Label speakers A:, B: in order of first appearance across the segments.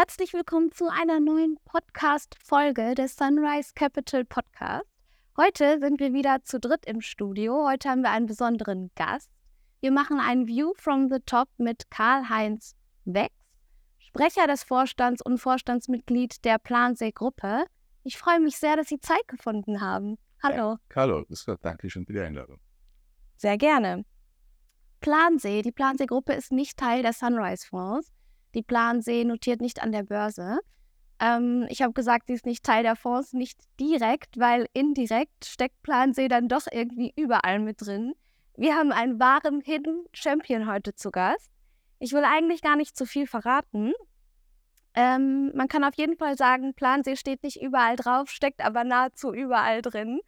A: Herzlich willkommen zu einer neuen Podcast-Folge des Sunrise Capital Podcast. Heute sind wir wieder zu dritt im Studio. Heute haben wir einen besonderen Gast. Wir machen ein View from the Top mit Karl-Heinz Wex, Sprecher des Vorstands und Vorstandsmitglied der Plansee-Gruppe. Ich freue mich sehr, dass Sie Zeit gefunden haben. Hallo.
B: Hallo, danke schön für die Einladung.
A: Sehr gerne. Plansee, die Plansee-Gruppe ist nicht Teil der Sunrise-Fonds. Die Plansee notiert nicht an der Börse. Ähm, ich habe gesagt, sie ist nicht Teil der Fonds, nicht direkt, weil indirekt steckt Plansee dann doch irgendwie überall mit drin. Wir haben einen wahren Hidden Champion heute zu Gast. Ich will eigentlich gar nicht zu viel verraten. Ähm, man kann auf jeden Fall sagen, Plansee steht nicht überall drauf, steckt aber nahezu überall drin.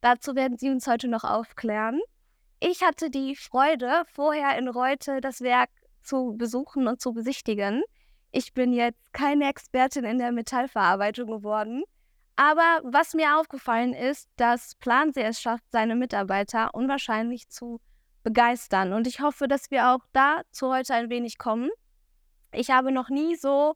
A: Dazu werden Sie uns heute noch aufklären. Ich hatte die Freude, vorher in Reute das Werk zu besuchen und zu besichtigen. Ich bin jetzt keine Expertin in der Metallverarbeitung geworden. Aber was mir aufgefallen ist, dass Plansee es schafft, seine Mitarbeiter unwahrscheinlich zu begeistern. Und ich hoffe, dass wir auch dazu heute ein wenig kommen. Ich habe noch nie so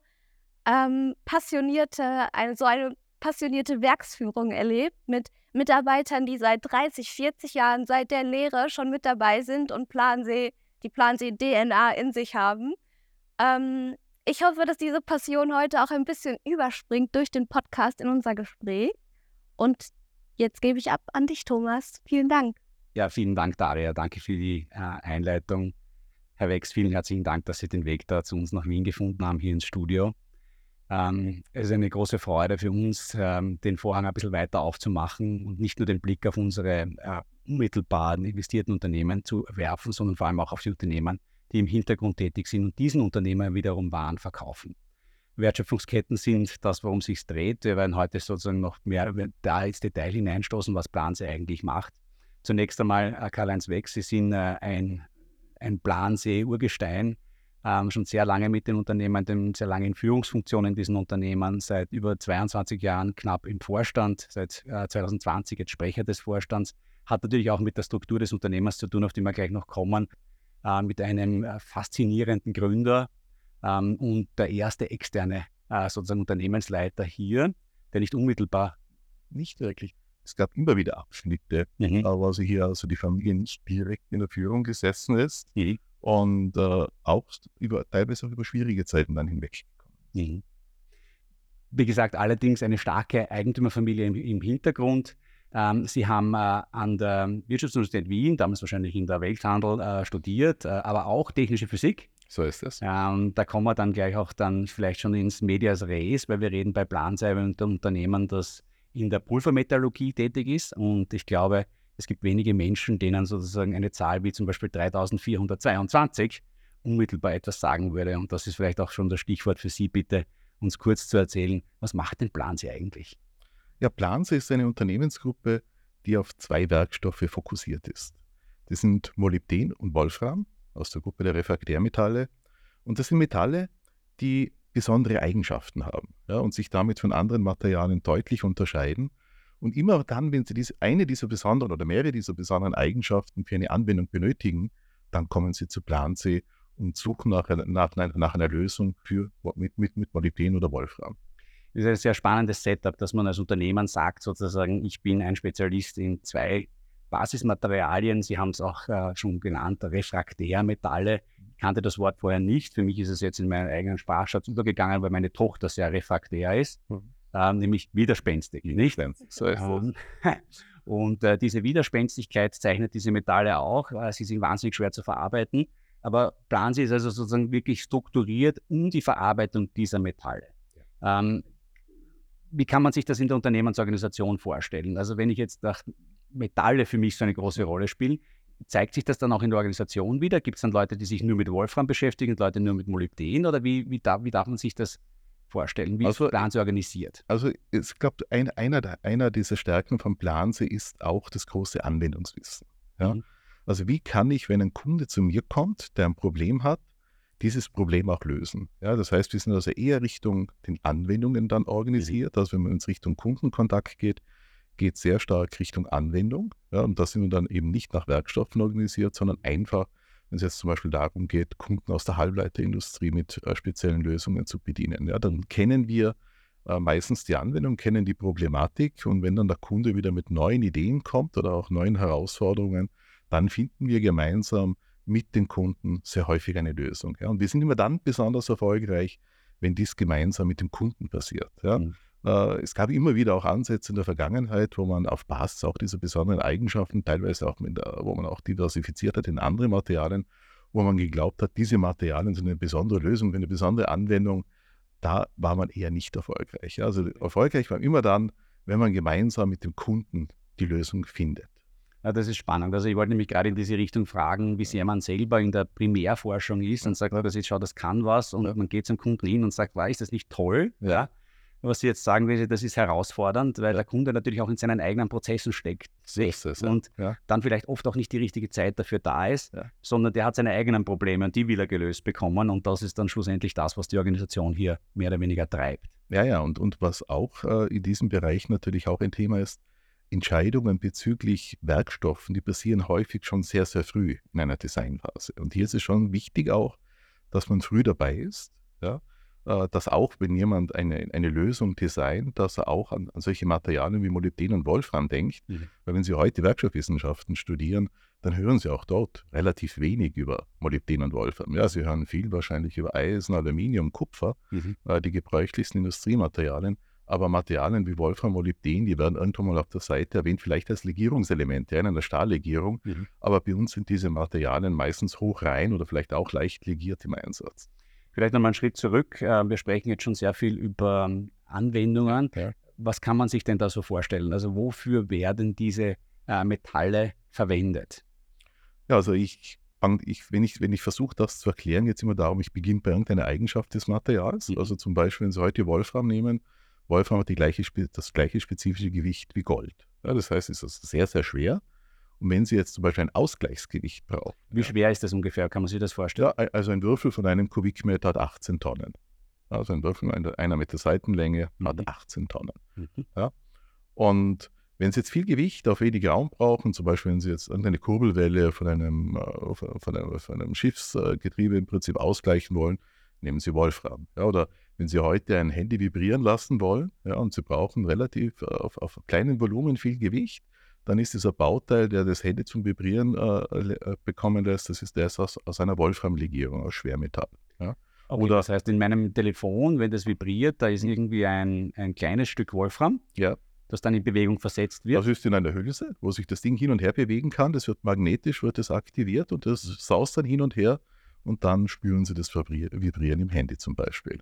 A: ähm, passionierte, eine, so eine passionierte Werksführung erlebt mit Mitarbeitern, die seit 30, 40 Jahren seit der Lehre schon mit dabei sind und Plansee die Plansee-DNA in sich haben. Ähm, ich hoffe, dass diese Passion heute auch ein bisschen überspringt durch den Podcast in unser Gespräch. Und jetzt gebe ich ab an dich, Thomas. Vielen Dank.
C: Ja, vielen Dank, Daria. Danke für die äh, Einleitung. Herr Wex, vielen herzlichen Dank, dass Sie den Weg da zu uns nach Wien gefunden haben, hier ins Studio. Ähm, es ist eine große Freude für uns, ähm, den Vorhang ein bisschen weiter aufzumachen und nicht nur den Blick auf unsere äh, unmittelbaren investierten Unternehmen zu werfen, sondern vor allem auch auf die Unternehmen, die im Hintergrund tätig sind und diesen Unternehmen wiederum Waren verkaufen. Wertschöpfungsketten sind das, worum es sich dreht. Wir werden heute sozusagen noch mehr da ins Detail hineinstoßen, was Plansee eigentlich macht. Zunächst einmal äh, Karl-Heinz Wex, Sie sind äh, ein, ein Plansee-Urgestein, ähm, schon sehr lange mit den Unternehmen, dem, sehr lange in Führungsfunktionen in diesen Unternehmen, seit über 22 Jahren knapp im Vorstand, seit äh, 2020 jetzt Sprecher des Vorstands, hat natürlich auch mit der Struktur des Unternehmens zu tun, auf die wir gleich noch kommen, äh, mit einem äh, faszinierenden Gründer ähm, und der erste externe äh, sozusagen Unternehmensleiter hier, der nicht unmittelbar,
B: nicht wirklich. Es gab immer wieder Abschnitte, mhm. aber also hier also die Familie nicht direkt in der Führung gesessen ist. Mhm und äh, auch über, teilweise auch über schwierige Zeiten dann hinweggekommen. Mhm.
C: Wie gesagt, allerdings eine starke Eigentümerfamilie im, im Hintergrund. Ähm, Sie haben äh, an der Wirtschaftsuniversität Wien, damals wahrscheinlich in der Welthandel, äh, studiert, äh, aber auch technische Physik.
B: So ist es.
C: Ähm, da kommen wir dann gleich auch dann vielleicht schon ins Medias Res, weil wir reden bei Plansei über ein Unternehmen, das in der Pulvermetallurgie tätig ist. Und ich glaube, es gibt wenige Menschen, denen sozusagen eine Zahl wie zum Beispiel 3422 unmittelbar etwas sagen würde. Und das ist vielleicht auch schon das Stichwort für Sie, bitte uns kurz zu erzählen, was macht denn Plansee eigentlich?
B: Ja, Plansee ist eine Unternehmensgruppe, die auf zwei Werkstoffe fokussiert ist. Das sind Molybden und Wolfram aus der Gruppe der Refraktärmetalle. Und das sind Metalle, die besondere Eigenschaften haben ja, und sich damit von anderen Materialien deutlich unterscheiden und immer dann, wenn Sie diese, eine dieser besonderen oder mehrere dieser besonderen Eigenschaften für eine Anwendung benötigen, dann kommen Sie zu Plansee und suchen nach, nach, nach einer Lösung für, mit, mit, mit Molybden oder Wolfram.
C: Das ist ein sehr spannendes Setup, dass man als Unternehmen sagt, sozusagen, ich bin ein Spezialist in zwei Basismaterialien. Sie haben es auch äh, schon genannt, Refraktärmetalle. Ich kannte das Wort vorher nicht. Für mich ist es jetzt in meinen eigenen Sprachschatz übergegangen, weil meine Tochter sehr refraktär ist. Mhm äh, nämlich widerspenstig. Nicht? So ist ähm, und äh, diese Widerspenstigkeit zeichnet diese Metalle auch. Äh, sie sind wahnsinnig schwer zu verarbeiten. Aber Plansi ist also sozusagen wirklich strukturiert um die Verarbeitung dieser Metalle. Ähm, wie kann man sich das in der Unternehmensorganisation vorstellen? Also wenn ich jetzt nach Metalle für mich so eine große Rolle spielen, zeigt sich das dann auch in der Organisation wieder? Gibt es dann Leute, die sich nur mit Wolfram beschäftigen und Leute nur mit Molybden? Oder wie, wie, darf, wie darf man sich das vorstellen? Wie also, ist Planse organisiert?
B: Also ich glaube, ein, einer, einer dieser Stärken von Planse ist auch das große Anwendungswissen. Ja? Mhm. Also wie kann ich, wenn ein Kunde zu mir kommt, der ein Problem hat, dieses Problem auch lösen. Ja, das heißt, wir sind also eher Richtung den Anwendungen dann organisiert. Mhm. Also wenn man uns Richtung Kundenkontakt geht, geht sehr stark Richtung Anwendung. Ja, und da sind wir dann eben nicht nach Werkstoffen organisiert, sondern einfach wenn es jetzt zum Beispiel darum geht, Kunden aus der Halbleiterindustrie mit äh, speziellen Lösungen zu bedienen. Ja, dann kennen wir äh, meistens die Anwendung, kennen die Problematik und wenn dann der Kunde wieder mit neuen Ideen kommt oder auch neuen Herausforderungen, dann finden wir gemeinsam mit den Kunden sehr häufig eine Lösung. Ja. Und wir sind immer dann besonders erfolgreich, wenn dies gemeinsam mit dem Kunden passiert. Ja. Mhm. Äh, es gab immer wieder auch Ansätze in der Vergangenheit, wo man auf Basis auch dieser besonderen Eigenschaften, teilweise auch mit, wo man auch diversifiziert hat in andere Materialien, wo man geglaubt hat, diese Materialien sind eine besondere Lösung, eine besondere Anwendung. Da war man eher nicht erfolgreich. Also erfolgreich war man immer dann, wenn man gemeinsam mit dem Kunden die Lösung findet.
C: Ja, das ist spannend. Also ich wollte nämlich gerade in diese Richtung fragen, wie sehr man selber in der Primärforschung ist und sagt, das ist, schau, das kann was und man geht zum Kunden hin und sagt, war ist das nicht toll? Ja was Sie jetzt sagen das ist herausfordernd, weil der Kunde natürlich auch in seinen eigenen Prozessen steckt.
B: ist es.
C: Und ja. dann vielleicht oft auch nicht die richtige Zeit dafür da ist, ja. sondern der hat seine eigenen Probleme und die will er gelöst bekommen. Und das ist dann schlussendlich das, was die Organisation hier mehr oder weniger treibt.
B: Ja, ja, und, und was auch äh, in diesem Bereich natürlich auch ein Thema ist, Entscheidungen bezüglich Werkstoffen, die passieren häufig schon sehr, sehr früh in einer Designphase. Und hier ist es schon wichtig auch, dass man früh dabei ist, ja, äh, dass auch, wenn jemand eine, eine Lösung designt, dass er auch an, an solche Materialien wie Molybden und Wolfram denkt. Mhm. Weil wenn Sie heute Werkstoffwissenschaften studieren, dann hören Sie auch dort relativ wenig über Molybden und Wolfram. Ja, Sie hören viel wahrscheinlich über Eisen, Aluminium, Kupfer, mhm. äh, die gebräuchlichsten Industriematerialien. Aber Materialien wie Wolfram, Molybden, die werden irgendwann mal auf der Seite erwähnt, vielleicht als Legierungselemente, ja, in einer Stahllegierung. Mhm. Aber bei uns sind diese Materialien meistens hochrein oder vielleicht auch leicht legiert im Einsatz.
C: Vielleicht nochmal einen Schritt zurück. Äh, wir sprechen jetzt schon sehr viel über ähm, Anwendungen. Ja. Was kann man sich denn da so vorstellen? Also wofür werden diese äh, Metalle verwendet?
B: Ja, also ich, ich, wenn ich, wenn ich versuche, das zu erklären, es immer darum, ich beginne bei irgendeiner Eigenschaft des Materials. Mhm. Also zum Beispiel, wenn Sie heute Wolfram nehmen, Wolfram hat gleiche, das gleiche spezifische Gewicht wie Gold. Ja, das heißt, es ist sehr, sehr schwer. Und wenn Sie jetzt zum Beispiel ein Ausgleichsgewicht brauchen.
C: Wie schwer ist das ungefähr? Kann man sich das vorstellen?
B: Ja, also ein Würfel von einem Kubikmeter hat 18 Tonnen. Also ein Würfel einer Meter Seitenlänge mhm. hat 18 Tonnen. Mhm. Ja. Und wenn Sie jetzt viel Gewicht auf wenig Raum brauchen, zum Beispiel wenn Sie jetzt irgendeine Kurbelwelle von einem, äh, von einem, von einem Schiffsgetriebe im Prinzip ausgleichen wollen, nehmen Sie Wolfram. Ja, oder wenn Sie heute ein Handy vibrieren lassen wollen ja, und Sie brauchen relativ äh, auf, auf kleinem Volumen viel Gewicht, dann ist dieser Bauteil, der das Handy zum Vibrieren äh, äh, bekommen lässt, das ist der aus, aus einer Wolframlegierung, aus Schwermetall. Ja?
C: Okay, Oder, das heißt, in meinem Telefon, wenn das vibriert, da ist irgendwie ein, ein kleines Stück Wolfram, ja. das dann in Bewegung versetzt wird.
B: Das ist in einer Hülse, wo sich das Ding hin und her bewegen kann. Das wird magnetisch, wird das aktiviert und das saust dann hin und her und dann spüren Sie das Vibrieren im Handy zum Beispiel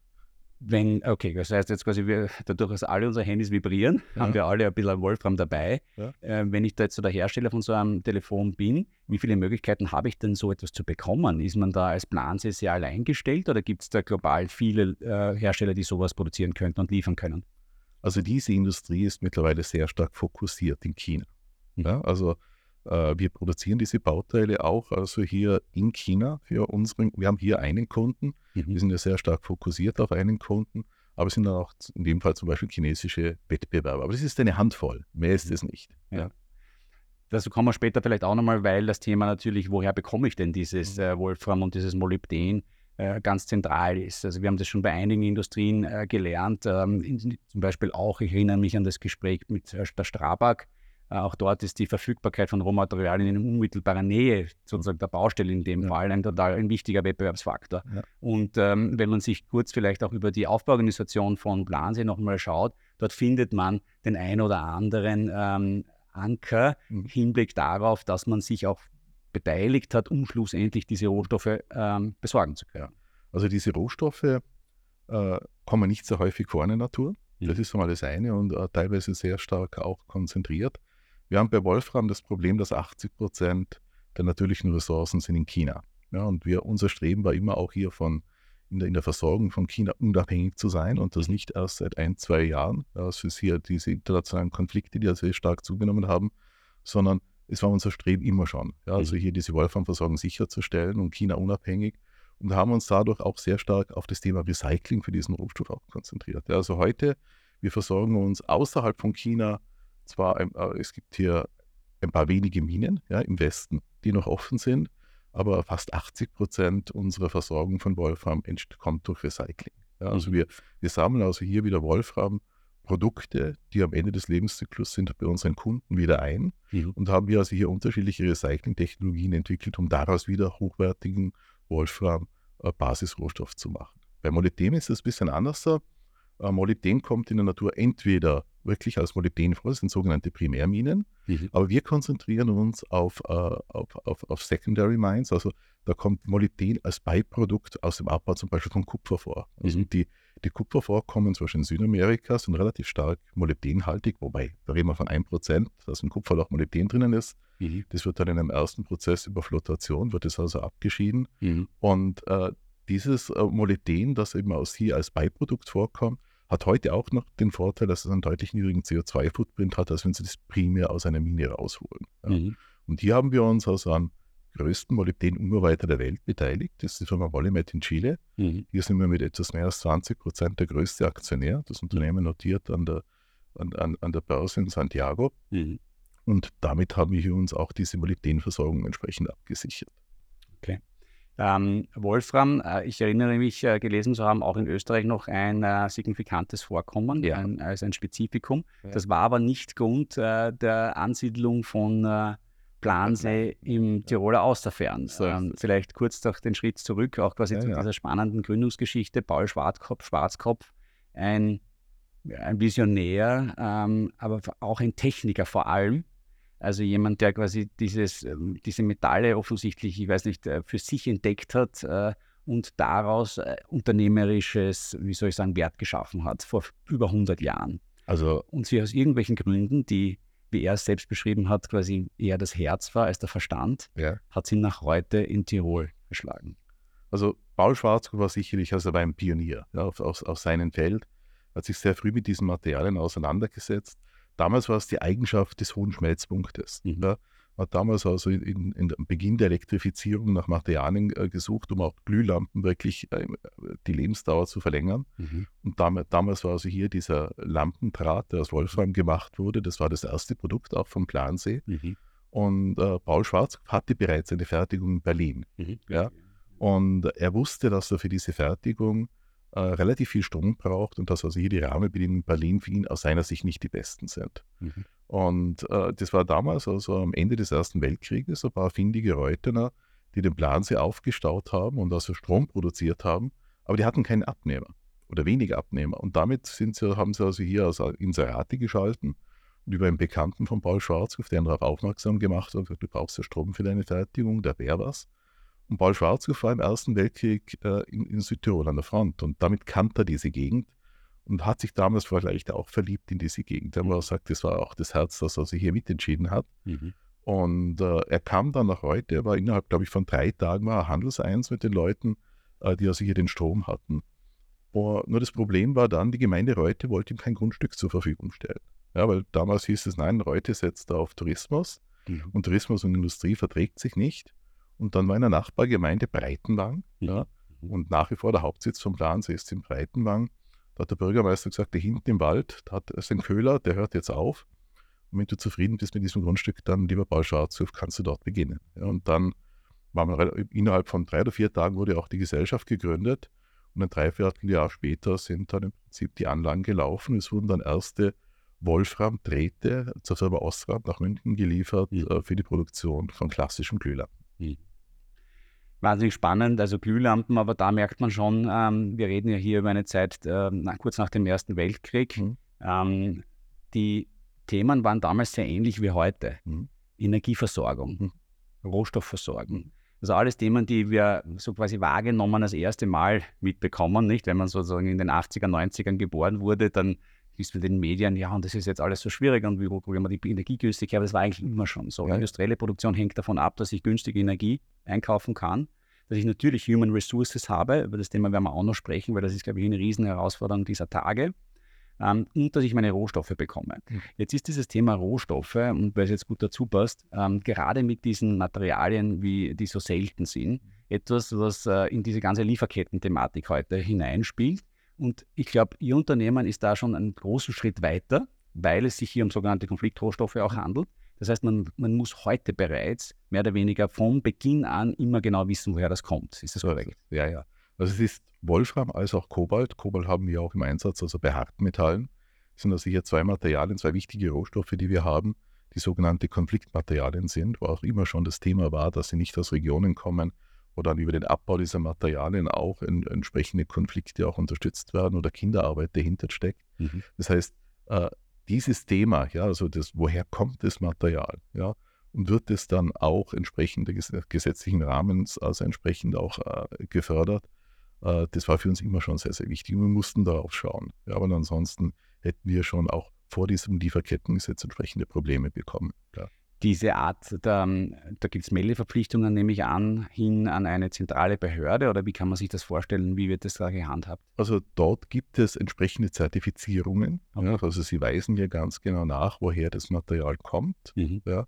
C: wenn, okay, das heißt jetzt quasi, wir, dadurch, dass alle unsere Handys vibrieren, ja. haben wir alle ein bisschen Wolfram dabei. Ja. Äh, wenn ich da jetzt so der Hersteller von so einem Telefon bin, wie viele Möglichkeiten habe ich denn, so etwas zu bekommen? Ist man da als Plansee sehr allein gestellt oder gibt es da global viele äh, Hersteller, die sowas produzieren könnten und liefern können?
B: Also diese Industrie ist mittlerweile sehr stark fokussiert in China. Mhm. Ja, also wir produzieren diese Bauteile auch also hier in China für unseren, wir haben hier einen Kunden, mhm. wir sind ja sehr stark fokussiert auf einen Kunden, aber es sind dann auch in dem Fall zum Beispiel chinesische Wettbewerber. Aber das ist eine Handvoll, mehr ist mhm. es nicht. Ja. ja.
C: Dazu kommen wir später vielleicht auch nochmal, weil das Thema natürlich, woher bekomme ich denn dieses mhm. äh, Wolfram und dieses Molybden, äh, ganz zentral ist. Also wir haben das schon bei einigen Industrien äh, gelernt, ähm, in, zum Beispiel auch, ich erinnere mich an das Gespräch mit äh, der Strabag, äh, auch dort ist die Verfügbarkeit von Rohmaterialien in unmittelbarer Nähe, sozusagen der Baustelle in dem ja. Fall, ein total ein wichtiger Wettbewerbsfaktor. Ja. Und ähm, wenn man sich kurz vielleicht auch über die Aufbauorganisation von Plansee nochmal schaut, dort findet man den ein oder anderen ähm, Anker im mhm. Hinblick darauf, dass man sich auch beteiligt hat, um schlussendlich diese Rohstoffe ähm, besorgen zu können.
B: Also diese Rohstoffe äh, kommen nicht so häufig vor in der Natur. Das mhm. ist einmal das eine und äh, teilweise sehr stark auch konzentriert. Wir haben bei Wolfram das Problem, dass 80 Prozent der natürlichen Ressourcen sind in China. Ja, und wir, unser Streben war immer auch hier von in der, in der Versorgung von China unabhängig zu sein und das nicht erst seit ein, zwei Jahren. Das ist hier diese internationalen Konflikte, die ja sehr stark zugenommen haben, sondern es war unser Streben immer schon. Ja, also mhm. hier diese Wolframversorgung sicherzustellen und China unabhängig und haben uns dadurch auch sehr stark auf das Thema Recycling für diesen Rohstoff auch konzentriert. Ja, also heute, wir versorgen uns außerhalb von China zwar, äh, es gibt hier ein paar wenige Minen ja, im Westen, die noch offen sind, aber fast 80 Prozent unserer Versorgung von Wolfram kommt durch Recycling. Ja, also mhm. wir, wir sammeln also hier wieder Wolfram-Produkte, die am Ende des Lebenszyklus sind, bei unseren Kunden wieder ein mhm. und haben wir also hier unterschiedliche Recycling-Technologien entwickelt, um daraus wieder hochwertigen Wolfram-Basisrohstoff zu machen. Bei Molybden ist es ein bisschen anders. Äh, Molybden kommt in der Natur entweder wirklich als Molybden vor, das sind sogenannte Primärminen, mhm. aber wir konzentrieren uns auf, äh, auf, auf, auf, Secondary Mines, also da kommt Molybden als Beiprodukt aus dem Abbau zum Beispiel von Kupfer vor. Also mhm. die, die Kupfervorkommen zum Beispiel in Südamerika sind relativ stark molybdenhaltig, wobei da reden wir von 1%, dass im Kupferloch Molybden drinnen ist. Mhm. Das wird dann in einem ersten Prozess über Flotation, wird es also abgeschieden mhm. und äh, dieses äh, Molybden, das eben aus hier als Beiprodukt vorkommt, hat heute auch noch den Vorteil, dass es einen deutlich niedrigen CO2-Footprint hat, als wenn Sie das primär aus einer Mine rausholen. Ja. Mhm. Und hier haben wir uns also am größten Molybden-Ungerweiter der Welt beteiligt. Das ist die Firma Polymet in Chile. Mhm. Hier sind wir mit etwas mehr als 20 Prozent der größte Aktionär. Das Unternehmen notiert an der, an, an, an der Börse in Santiago. Mhm. Und damit haben wir uns auch diese Molybdenversorgung entsprechend abgesichert.
C: Okay. Ähm, Wolfram, äh, ich erinnere mich äh, gelesen zu haben, auch in Österreich noch ein äh, signifikantes Vorkommen ja. ein, als ein Spezifikum. Ja. Das war aber nicht Grund äh, der Ansiedlung von äh, Plansee im Tiroler Austerfern. Ja, vielleicht kurz doch den Schritt zurück, auch quasi zu dieser spannenden Gründungsgeschichte. Paul Schwarzkopf, Schwarzkopf ein, ein Visionär, ähm, aber auch ein Techniker vor allem also jemand, der quasi dieses, ähm, diese Metalle offensichtlich, ich weiß nicht, äh, für sich entdeckt hat äh, und daraus äh, unternehmerisches, wie soll ich sagen, Wert geschaffen hat vor über 100 Jahren. Also und sie aus irgendwelchen Gründen, die, wie er es selbst beschrieben hat, quasi eher das Herz war als der Verstand, ja. hat sie nach heute in Tirol geschlagen.
B: Also Paul Schwarzkopf war sicherlich also ein Pionier ja, auf, auf, auf seinem Feld, hat sich sehr früh mit diesen Materialien auseinandergesetzt Damals war es die Eigenschaft des hohen Schmelzpunktes. Mhm. Ja. Man hat damals also in, in, am Beginn der Elektrifizierung nach Materialien äh, gesucht, um auch Glühlampen wirklich äh, die Lebensdauer zu verlängern. Mhm. Und dam damals war also hier dieser Lampendraht, der aus Wolfram gemacht wurde. Das war das erste Produkt auch vom Plansee. Mhm. Und äh, Paul Schwarz hatte bereits eine Fertigung in Berlin. Mhm. Ja. Und er wusste, dass er für diese Fertigung äh, relativ viel Strom braucht und dass also hier die Rahmenbedingungen Berlin-Wien aus seiner Sicht nicht die besten sind. Mhm. Und äh, das war damals, also am Ende des Ersten Weltkrieges, ein paar findige Reutener, die den Plansee aufgestaut haben und also Strom produziert haben, aber die hatten keinen Abnehmer oder wenige Abnehmer. Und damit sind sie, haben sie also hier also Inserate geschalten und über einen Bekannten von Paul Schwarz, auf den darauf aufmerksam gemacht hat, du brauchst ja Strom für deine Fertigung, der wäre was. Und Paul Schwarzkopf war im Ersten Weltkrieg äh, in, in, Südtirol an der Front und damit kannte er diese Gegend und hat sich damals vielleicht auch verliebt in diese Gegend. Er mhm. sagt, das war auch das Herz, das er sich hier mitentschieden hat. Mhm. Und äh, er kam dann nach heute, er war innerhalb, glaube ich, von drei Tagen war er handelseins mit den Leuten, äh, die also hier den Strom hatten. Und nur das Problem war dann, die Gemeinde Reute wollte ihm kein Grundstück zur Verfügung stellen. Ja, weil damals hieß es, nein, Reute setzt da auf Tourismus mhm. und Tourismus und Industrie verträgt sich nicht. Und dann war in der Nachbargemeinde Breitenwang. Mhm. Ja, und nach wie vor der Hauptsitz vom Plansee ist in Breitenwang. Da hat der Bürgermeister gesagt, da hinten im Wald, da hat es einen Köhler, der hört jetzt auf. Und wenn du zufrieden bist mit diesem Grundstück, dann, lieber Paul Schwarzhof, kannst du dort beginnen. Ja, und dann waren wir innerhalb von drei oder vier Tagen wurde auch die Gesellschaft gegründet. Und ein Dreivierteljahr später sind dann im Prinzip die Anlagen gelaufen. Es wurden dann erste Wolfram-Drähte zur Firma Osram nach München geliefert mhm. äh, für die Produktion von klassischem Glühlampen. Mhm
C: wahnsinnig spannend, also Glühlampen, aber da merkt man schon, ähm, wir reden ja hier über eine Zeit äh, kurz nach dem Ersten Weltkrieg. Mhm. Ähm, die Themen waren damals sehr ähnlich wie heute. Mhm. Energieversorgung, mhm. Rohstoffversorgung. Also alles Themen, die wir so quasi wahrgenommen das erste Mal mitbekommen, nicht? Wenn man sozusagen in den 80er, 90ern geboren wurde, dann ist mit den Medien, ja, und das ist jetzt alles so schwierig und wie probieren wir die Energie günstig her, aber das war eigentlich immer schon so. Ja. Industrielle Produktion hängt davon ab, dass ich günstige Energie einkaufen kann, dass ich natürlich Human Resources habe, über das Thema werden wir auch noch sprechen, weil das ist, glaube ich, eine riesen Herausforderung dieser Tage. Ähm, und dass ich meine Rohstoffe bekomme. Mhm. Jetzt ist dieses Thema Rohstoffe, und weil es jetzt gut dazu passt, ähm, gerade mit diesen Materialien, wie die so selten sind, etwas, was äh, in diese ganze Lieferketten-Thematik heute hineinspielt und ich glaube, Ihr Unternehmen ist da schon einen großen Schritt weiter, weil es sich hier um sogenannte Konfliktrohstoffe auch handelt. Das heißt, man, man muss heute bereits mehr oder weniger von Beginn an immer genau wissen, woher das kommt. Ist das korrekt?
B: Ja, ja. Also es ist Wolfram als auch Kobalt. Kobalt haben wir auch im Einsatz, also bei Hartmetallen. Sind also hier zwei Materialien, zwei wichtige Rohstoffe, die wir haben, die sogenannte Konfliktmaterialien sind, wo auch immer schon das Thema war, dass sie nicht aus Regionen kommen, dann über den Abbau dieser Materialien auch in, entsprechende Konflikte auch unterstützt werden oder Kinderarbeit dahinter steckt. Mhm. Das heißt, äh, dieses Thema, ja, also das, woher kommt das Material, ja, und wird es dann auch entsprechend des gesetzlichen Rahmens, also entsprechend auch äh, gefördert, äh, das war für uns immer schon sehr, sehr wichtig. Und wir mussten darauf schauen. Ja, aber ansonsten hätten wir schon auch vor diesem Lieferkettengesetz entsprechende Probleme bekommen. Ja.
C: Diese Art, da, da gibt es Meldeverpflichtungen, nehme ich an, hin an eine zentrale Behörde oder wie kann man sich das vorstellen? Wie wird das da gehandhabt?
B: Also dort gibt es entsprechende Zertifizierungen. Okay. Ja, also sie weisen hier ganz genau nach, woher das Material kommt. Mhm. Ja,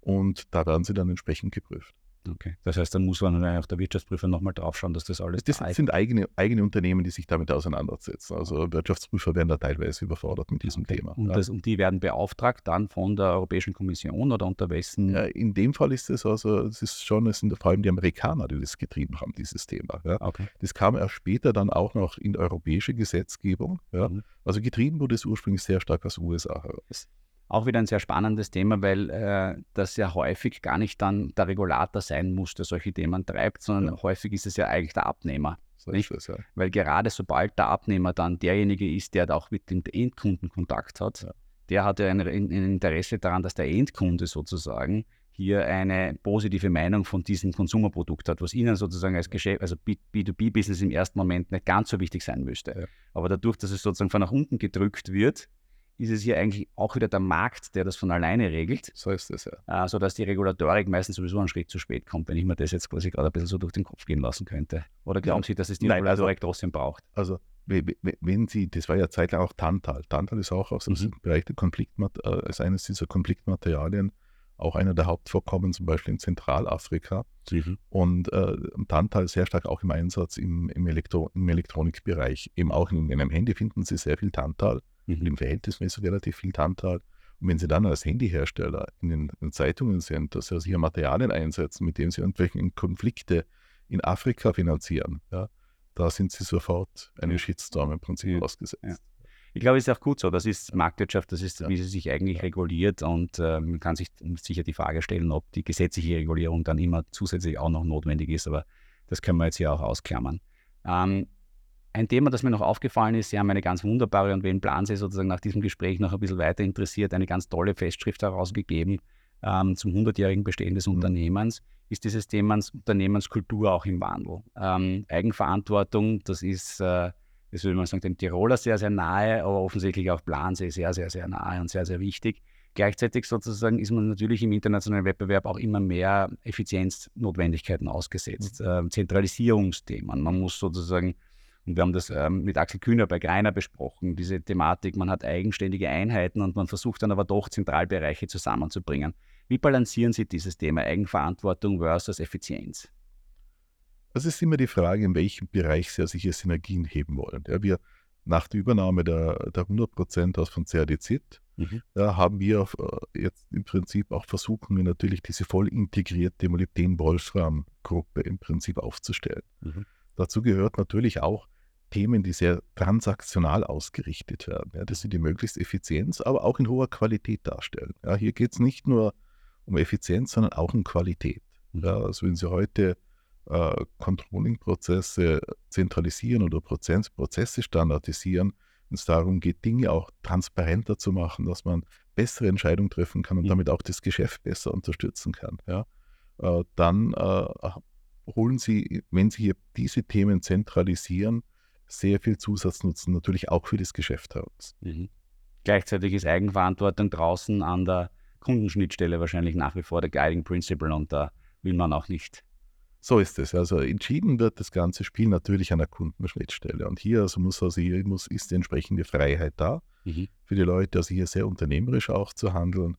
B: und da werden sie dann entsprechend geprüft.
C: Okay. Das heißt, dann muss man auch der Wirtschaftsprüfer nochmal draufschauen, dass das alles.
B: Das da sind eigene, eigene Unternehmen, die sich damit auseinandersetzen. Also Wirtschaftsprüfer werden da teilweise überfordert mit diesem okay. Thema.
C: Und, das, und, die werden beauftragt dann von der Europäischen Kommission oder unter wessen?
B: Ja, in dem Fall ist es also, es ist schon, es sind vor allem die Amerikaner, die das getrieben haben, dieses Thema. Ja. Okay. Das kam erst später dann auch noch in europäische Gesetzgebung. Ja. Mhm. Also getrieben wurde es ursprünglich sehr stark aus den USA heraus
C: auch wieder ein sehr spannendes Thema, weil äh, das ja häufig gar nicht dann der Regulator sein muss, der solche Themen treibt, sondern ja. häufig ist es ja eigentlich der Abnehmer. So nicht? Das, ja. Weil gerade sobald der Abnehmer dann derjenige ist, der auch mit dem Endkunden Kontakt hat, ja. der hat ja ein, ein, Interesse daran, dass der Endkunde sozusagen hier eine positive Meinung von diesem Konsumerprodukt hat, was Ihnen sozusagen als Geschäft, also B2B-Business im ersten Moment nicht ganz so wichtig sein müsste. Aber dadurch, dass es sozusagen von nach unten gedrückt wird, ist es hier eigentlich auch wieder der Markt, der das von alleine regelt.
B: So ist es,
C: ja. Äh, sodass die Regulatorik meistens sowieso einen Schritt zu spät kommt, wenn ich mir das jetzt quasi gerade ein bisschen so durch den Kopf gehen lassen könnte. Oder glauben ja. Sie, dass es die Nein, Regulatorik also, trotzdem braucht?
B: Also, wenn Sie, das war ja zeitlang auch Tantal. Tantal ist auch aus dem mhm. Bereich der Konfliktmat äh, als eines dieser Konfliktmaterialien auch einer der Hauptvorkommen, zum Beispiel in Zentralafrika. Mhm. Und äh, Tantal sehr stark auch im Einsatz im, im, Elektro im Elektronikbereich. Eben auch in, in, einem Handy finden Sie sehr viel Tantal mhm. im Verhältnismäßig relativ viel Tantal. Und wenn Sie dann als Handyhersteller in den, in Zeitungen sind, dass Sie also hier Materialien einsetzen, mit denen Sie irgendwelche Konflikte in Afrika finanzieren, ja, da sind Sie sofort einem Shitstorm im Prinzip ja. ausgesetzt. Ja.
C: Ich glaube, es ist auch gut so. Das ist Marktwirtschaft, das ist, wie sie sich eigentlich reguliert. Und äh, man kann sich sicher die Frage stellen, ob die gesetzliche Regulierung dann immer zusätzlich auch noch notwendig ist. Aber das können wir jetzt hier auch ausklammern. Ähm, ein Thema, das mir noch aufgefallen ist, Sie haben eine ganz wunderbare und wen planen Sie sozusagen nach diesem Gespräch noch ein bisschen weiter interessiert, eine ganz tolle Festschrift herausgegeben ähm, zum 100-jährigen Bestehen des mhm. Unternehmens, ist dieses Thema Unternehmenskultur auch im Wandel. Ähm, Eigenverantwortung, das ist, äh, das würde man sagen, dem Tiroler sehr, sehr nahe, aber offensichtlich auch Plansee sehr, sehr, sehr nahe und sehr, sehr wichtig. Gleichzeitig sozusagen ist man natürlich im internationalen Wettbewerb auch immer mehr Effizienznotwendigkeiten ausgesetzt, mhm. äh, Zentralisierungsthemen. Man muss sozusagen und wir haben das ähm, mit Axel Kühner bei Greiner besprochen, diese Thematik, man hat eigenständige Einheiten und man versucht dann aber doch Zentralbereiche zusammenzubringen. Wie balancieren Sie dieses Thema Eigenverantwortung versus Effizienz?
B: Das ist immer die Frage, in welchem Bereich Sie sich Synergien heben wollen. Ja, wir nach der Übernahme der, der 100% aus von CADZ mhm. haben wir äh, jetzt im Prinzip auch versuchen, natürlich diese voll integrierte Molybden-Wolfram-Gruppe im Prinzip aufzustellen. Mhm. Dazu gehört natürlich auch Themen, die sehr transaktional ausgerichtet werden, ja, dass sie die möglichst Effizienz, aber auch in hoher Qualität darstellen. Ja, hier geht es nicht nur um Effizienz, sondern auch um Qualität. Mhm. Ja, also wenn Sie heute äh, Controlling-Prozesse zentralisieren oder Prozess, Prozesse standardisieren, wenn es darum geht, Dinge auch transparenter zu machen, dass man bessere Entscheidungen treffen kann und mhm. damit auch das Geschäft besser unterstützen kann, ja, äh, dann äh, holen Sie, wenn Sie hier diese Themen zentralisieren, sehr viel Zusatznutzen natürlich auch für das Geschäft heraus. Mhm.
C: Gleichzeitig ist Eigenverantwortung draußen an der Kundenschnittstelle wahrscheinlich nach wie vor der Guiding Principle und da will man auch nicht.
B: So ist es. Also entschieden wird das ganze Spiel natürlich an der Kundenschnittstelle. Und hier also muss also hier muss, ist die entsprechende Freiheit da mhm. für die Leute, also hier sehr unternehmerisch auch zu handeln,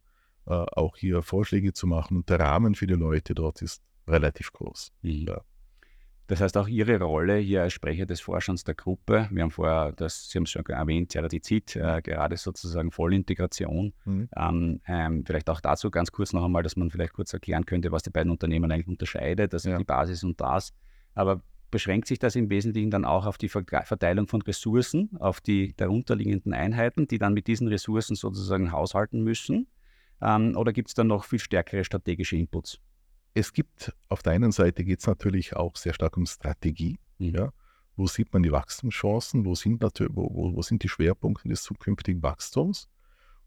B: äh, auch hier Vorschläge zu machen. Und der Rahmen für die Leute dort ist relativ groß. Mhm. Ja.
C: Das heißt auch Ihre Rolle hier als Sprecher des Vorstands der Gruppe, wir haben vorher, das, Sie haben es schon erwähnt, Ceratizid, äh, gerade sozusagen Vollintegration. Mhm. Ähm, ähm, vielleicht auch dazu ganz kurz noch einmal, dass man vielleicht kurz erklären könnte, was die beiden Unternehmen eigentlich unterscheidet, das ist ja. die Basis und das. Aber beschränkt sich das im Wesentlichen dann auch auf die Verteilung von Ressourcen, auf die darunterliegenden Einheiten, die dann mit diesen Ressourcen sozusagen haushalten müssen? Ähm, oder gibt es dann noch viel stärkere strategische Inputs?
B: Es gibt auf der einen Seite geht es natürlich auch sehr stark um Strategie. Mhm. Ja? Wo sieht man die Wachstumschancen? Wo sind, wo, wo, wo sind die Schwerpunkte des zukünftigen Wachstums?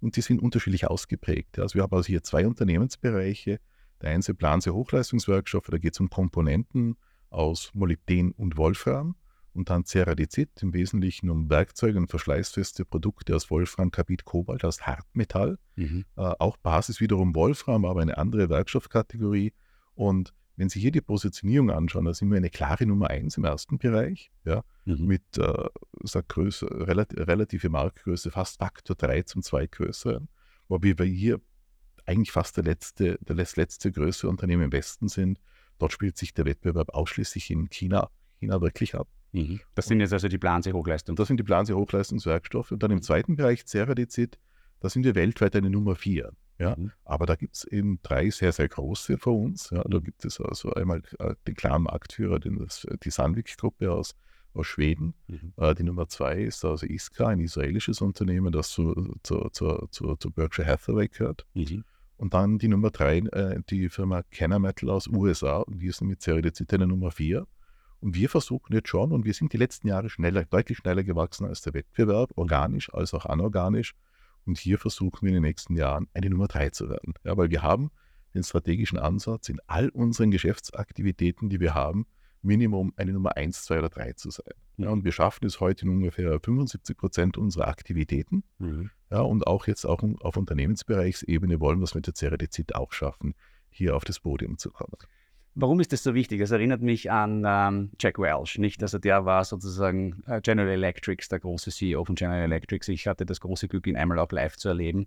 B: Und die sind unterschiedlich ausgeprägt. Also wir haben also hier zwei Unternehmensbereiche. Der eine ist Plan Hochleistungswerkstoffe, da geht es um Komponenten aus Molybden und Wolfram und dann Ceradizid, im Wesentlichen um Werkzeuge und verschleißfeste Produkte aus Wolfram, Carbid, Kobalt, aus Hartmetall. Mhm. Äh, auch Basis wiederum Wolfram, aber eine andere Werkstoffkategorie. Und wenn Sie hier die Positionierung anschauen, da sind wir eine klare Nummer eins im ersten Bereich, ja, mhm. mit äh, sagt Größe, relativ, relative Marktgröße, fast Faktor 3 zum zweitgrößeren, wobei wir hier eigentlich fast der letzte, der letzte größere Unternehmen im Westen sind. Dort spielt sich der Wettbewerb ausschließlich in China, China wirklich ab.
C: Mhm. Das sind jetzt also die Planse-Hochleistungs.
B: Das sind die Planse-Hochleistungswerkstoffe. Und dann im zweiten Bereich, Ceradizid, da sind wir weltweit eine Nummer vier. Ja? Mhm. Aber da gibt es eben drei sehr, sehr große für uns. Ja? Da gibt es also einmal äh, den klaren Marktführer, den, das, die Sandvik-Gruppe aus, aus Schweden. Mhm. Äh, die Nummer zwei ist also Iskra, ein israelisches Unternehmen, das zu, zu, zu, zu, zu Berkshire Hathaway gehört. Mhm. Und dann die Nummer drei, äh, die Firma Kenner Metal aus USA, und die ist mit eine Nummer vier. Und wir versuchen jetzt schon, und wir sind die letzten Jahre schneller, deutlich schneller gewachsen als der Wettbewerb, organisch als auch anorganisch. Und hier versuchen wir in den nächsten Jahren eine Nummer drei zu werden. Ja, weil wir haben den strategischen Ansatz in all unseren Geschäftsaktivitäten, die wir haben, Minimum eine Nummer eins, zwei oder drei zu sein. Ja, und wir schaffen es heute in ungefähr 75 Prozent unserer Aktivitäten. Mhm. Ja, und auch jetzt auch auf Unternehmensbereichsebene wollen wir es mit der Ceradizid auch schaffen, hier auf das Podium zu kommen.
C: Warum ist das so wichtig? Es erinnert mich an ähm, Jack Welch, nicht? Also der war sozusagen äh, General Electric, der große CEO von General Electric. Ich hatte das große Glück, ihn einmal auch live zu erleben.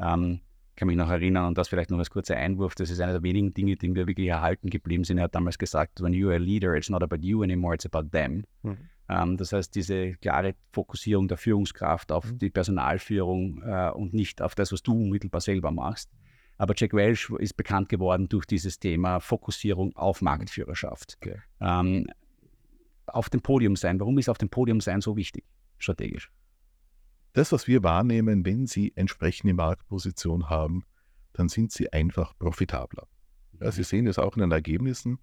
C: Ähm, kann mich noch erinnern und das vielleicht noch als kurzer Einwurf. Das ist einer der wenigen Dinge, die mir wirklich erhalten geblieben sind. Er hat damals gesagt, when you're a leader, it's not about you anymore, it's about them. Mhm. Ähm, das heißt, diese klare Fokussierung der Führungskraft auf mhm. die Personalführung äh, und nicht auf das, was du unmittelbar selber machst. Aber Jack Welch ist bekannt geworden durch dieses Thema Fokussierung auf Marktführerschaft. Okay. Ähm, auf dem Podium sein. Warum ist auf dem Podium sein so wichtig, strategisch?
B: Das, was wir wahrnehmen, wenn Sie entsprechende Marktposition haben, dann sind Sie einfach profitabler. Ja, Sie mhm. sehen das auch in den Ergebnissen.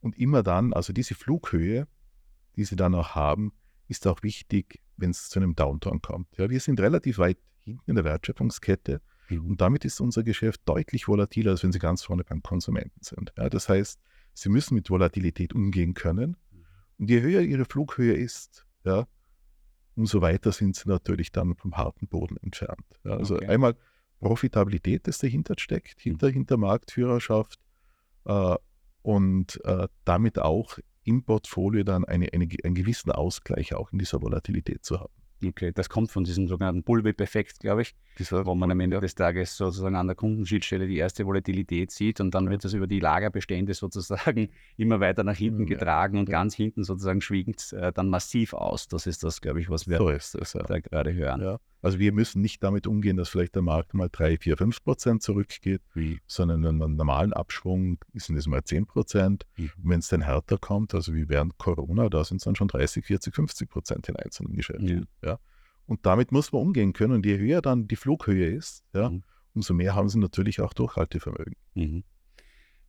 B: Und immer dann, also diese Flughöhe, die Sie dann auch haben, ist auch wichtig, wenn es zu einem Downturn kommt. Ja, wir sind relativ weit hinten in der Wertschöpfungskette. Und damit ist unser Geschäft deutlich volatiler, als wenn Sie ganz vorne beim Konsumenten sind. Ja, das heißt, Sie müssen mit Volatilität umgehen können. Mhm. Und je höher Ihre Flughöhe ist, ja, umso weiter sind sie natürlich dann vom harten Boden entfernt. Ja, also okay. einmal Profitabilität, das dahinter steckt, hinter, mhm. hinter Marktführerschaft äh, und äh, damit auch im Portfolio dann eine, eine, einen gewissen Ausgleich auch in dieser Volatilität zu haben.
C: Okay, das kommt von diesem sogenannten Bullwhip-Effekt, glaube ich, wo man am Ende des Tages sozusagen an der Kundenschnittstelle die erste Volatilität sieht und dann wird das über die Lagerbestände sozusagen immer weiter nach hinten getragen und ganz hinten sozusagen schwingt äh, dann massiv aus. Das ist das, glaube ich, was wir
B: so
C: da gerade hören.
B: Ja. Also wir müssen nicht damit umgehen, dass vielleicht der Markt mal 3, 4, 5 Prozent zurückgeht, Wie? sondern in einem normalen Abschwung sind es mal 10 Prozent. Mhm. Und wenn es dann härter kommt, also wie während Corona, da sind es dann schon 30, 40, 50 Prozent in einzelnen Geschäften. Ja. ja. Und damit muss man umgehen können. Und je höher dann die Flughöhe ist, ja, mhm. umso mehr haben sie natürlich auch Durchhaltevermögen.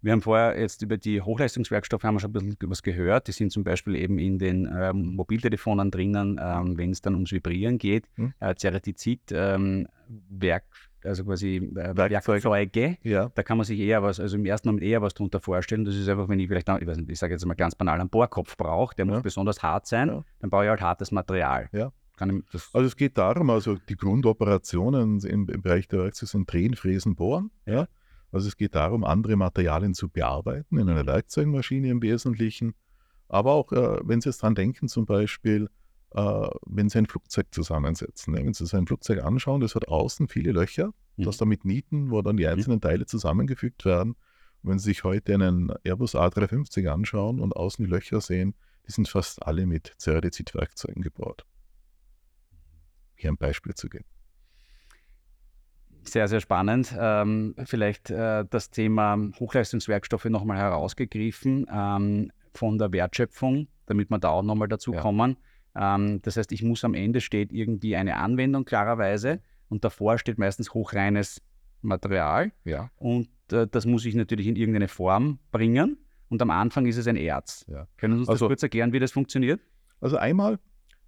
C: Wir haben vorher jetzt über die Hochleistungswerkstoffe haben wir schon ein bisschen was gehört. Die sind zum Beispiel eben in den ähm, Mobiltelefonen drinnen, ähm, wenn es dann ums Vibrieren geht. Hm. Äh, Ceratizid, ähm, Werk, also quasi äh, Werkzeuge. Ja. Da kann man sich eher was, also im ersten Moment eher was darunter vorstellen. Das ist einfach, wenn ich vielleicht, ich, weiß nicht, ich sage jetzt mal ganz banal, einen Bohrkopf brauche, der ja. muss besonders hart sein, ja. dann brauche ich halt hartes Material.
B: Ja. also es geht darum, also die Grundoperationen im, im Bereich der Werkzeuge sind Drehen, Fräsen, Bohren. Ja. Also es geht darum, andere Materialien zu bearbeiten, in einer Werkzeugmaschine im Wesentlichen. Aber auch, äh, wenn Sie jetzt dran denken, zum Beispiel, äh, wenn Sie ein Flugzeug zusammensetzen. Ne? Wenn Sie sich ein Flugzeug anschauen, das hat außen viele Löcher, mhm. das damit Nieten, wo dann die einzelnen Teile zusammengefügt werden. Wenn Sie sich heute einen Airbus A350 anschauen und außen die Löcher sehen, die sind fast alle mit Ceradizid-Werkzeugen gebaut. Hier ein Beispiel zu geben.
C: Sehr, sehr spannend. Ähm, vielleicht äh, das Thema Hochleistungswerkstoffe nochmal herausgegriffen ähm, von der Wertschöpfung, damit wir da auch nochmal dazu ja. kommen. Ähm, das heißt, ich muss am Ende steht irgendwie eine Anwendung klarerweise und davor steht meistens hochreines Material.
B: Ja.
C: Und äh, das muss ich natürlich in irgendeine Form bringen. Und am Anfang ist es ein Erz. Ja. Können Sie uns also, das kurz erklären, wie das funktioniert?
B: Also einmal,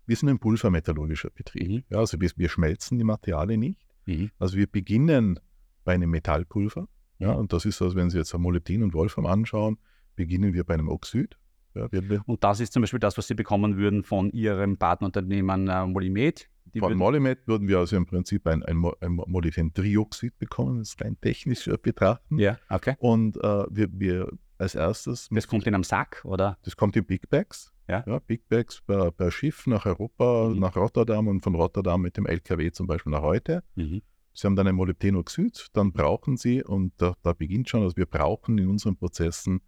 B: wir sind ein pulvermetallurgischer Betrieb. Mhm. Ja, also wir, wir, schmelzen die Materialien nicht. Mhm. Also wir beginnen bei einem Metallpulver. Ja, und das ist also, wenn Sie jetzt Molybden und Wolfram anschauen, beginnen wir bei einem Oxid.
C: Ja, und das ist zum Beispiel das, was Sie bekommen würden von Ihrem Partnerunternehmen äh, Molymed.
B: Von Molymed würden wir also im Prinzip ein, ein, ein Molybdentrioxid bekommen, das ist rein technisch äh, betrachten.
C: Ja, okay.
B: Und äh, wir, wir als erstes.
C: Das kommt in einem Sack, oder?
B: Das kommt in Big Bags.
C: Ja.
B: ja Big Bags per, per Schiff nach Europa, mhm. nach Rotterdam und von Rotterdam mit dem LKW zum Beispiel nach heute. Mhm. Sie haben dann ein Molybdenoxid, dann brauchen Sie, und da, da, beginnt schon, also wir brauchen in unseren Prozessen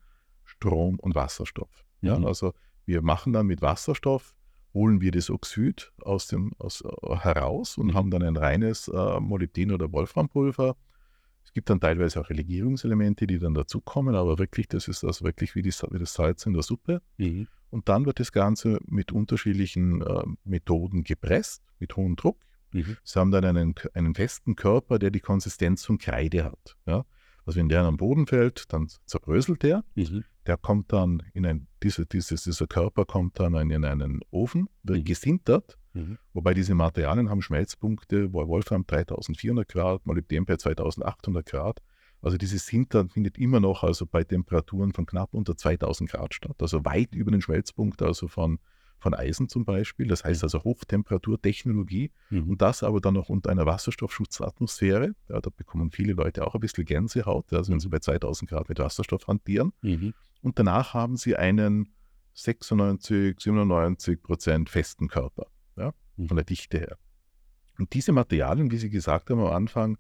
B: Strom und Wasserstoff. Ja, mhm. also wir machen dann mit Wasserstoff, holen wir das Oxid aus dem, aus, äh, heraus und mhm. haben dann ein reines äh, Molybden- oder Wolframpulver. Es gibt dann teilweise auch Legierungselemente, die dann dazukommen, aber wirklich, das ist also wirklich wie, die, wie das Salz in der Suppe. Mhm. Und dann wird das Ganze mit unterschiedlichen äh, Methoden gepresst, mit hohem Druck. Mhm. Sie haben dann einen, einen festen Körper, der die Konsistenz von Kreide hat. Ja? Also wenn der am Boden fällt, dann zerbröselt der. Mhm. Der kommt dann in ein, diese, dieses, dieser Körper kommt dann in einen Ofen, wird mhm. gesintert. Mhm. Wobei diese Materialien haben Schmelzpunkte, wo Wolfram 3400 Grad, Molybden bei 2800 Grad. Also dieses Sintern findet immer noch also bei Temperaturen von knapp unter 2000 Grad statt. Also weit über den Schmelzpunkt, also von von Eisen zum Beispiel. Das heißt also Hochtemperaturtechnologie mhm. und das aber dann noch unter einer Wasserstoffschutzatmosphäre. Ja, da bekommen viele Leute auch ein bisschen Gänsehaut, also wenn sie bei 2000 Grad mit Wasserstoff hantieren. Mhm. Und danach haben sie einen 96, 97 Prozent festen Körper mhm. Von der Dichte her. Und diese Materialien, wie Sie gesagt haben am Anfang,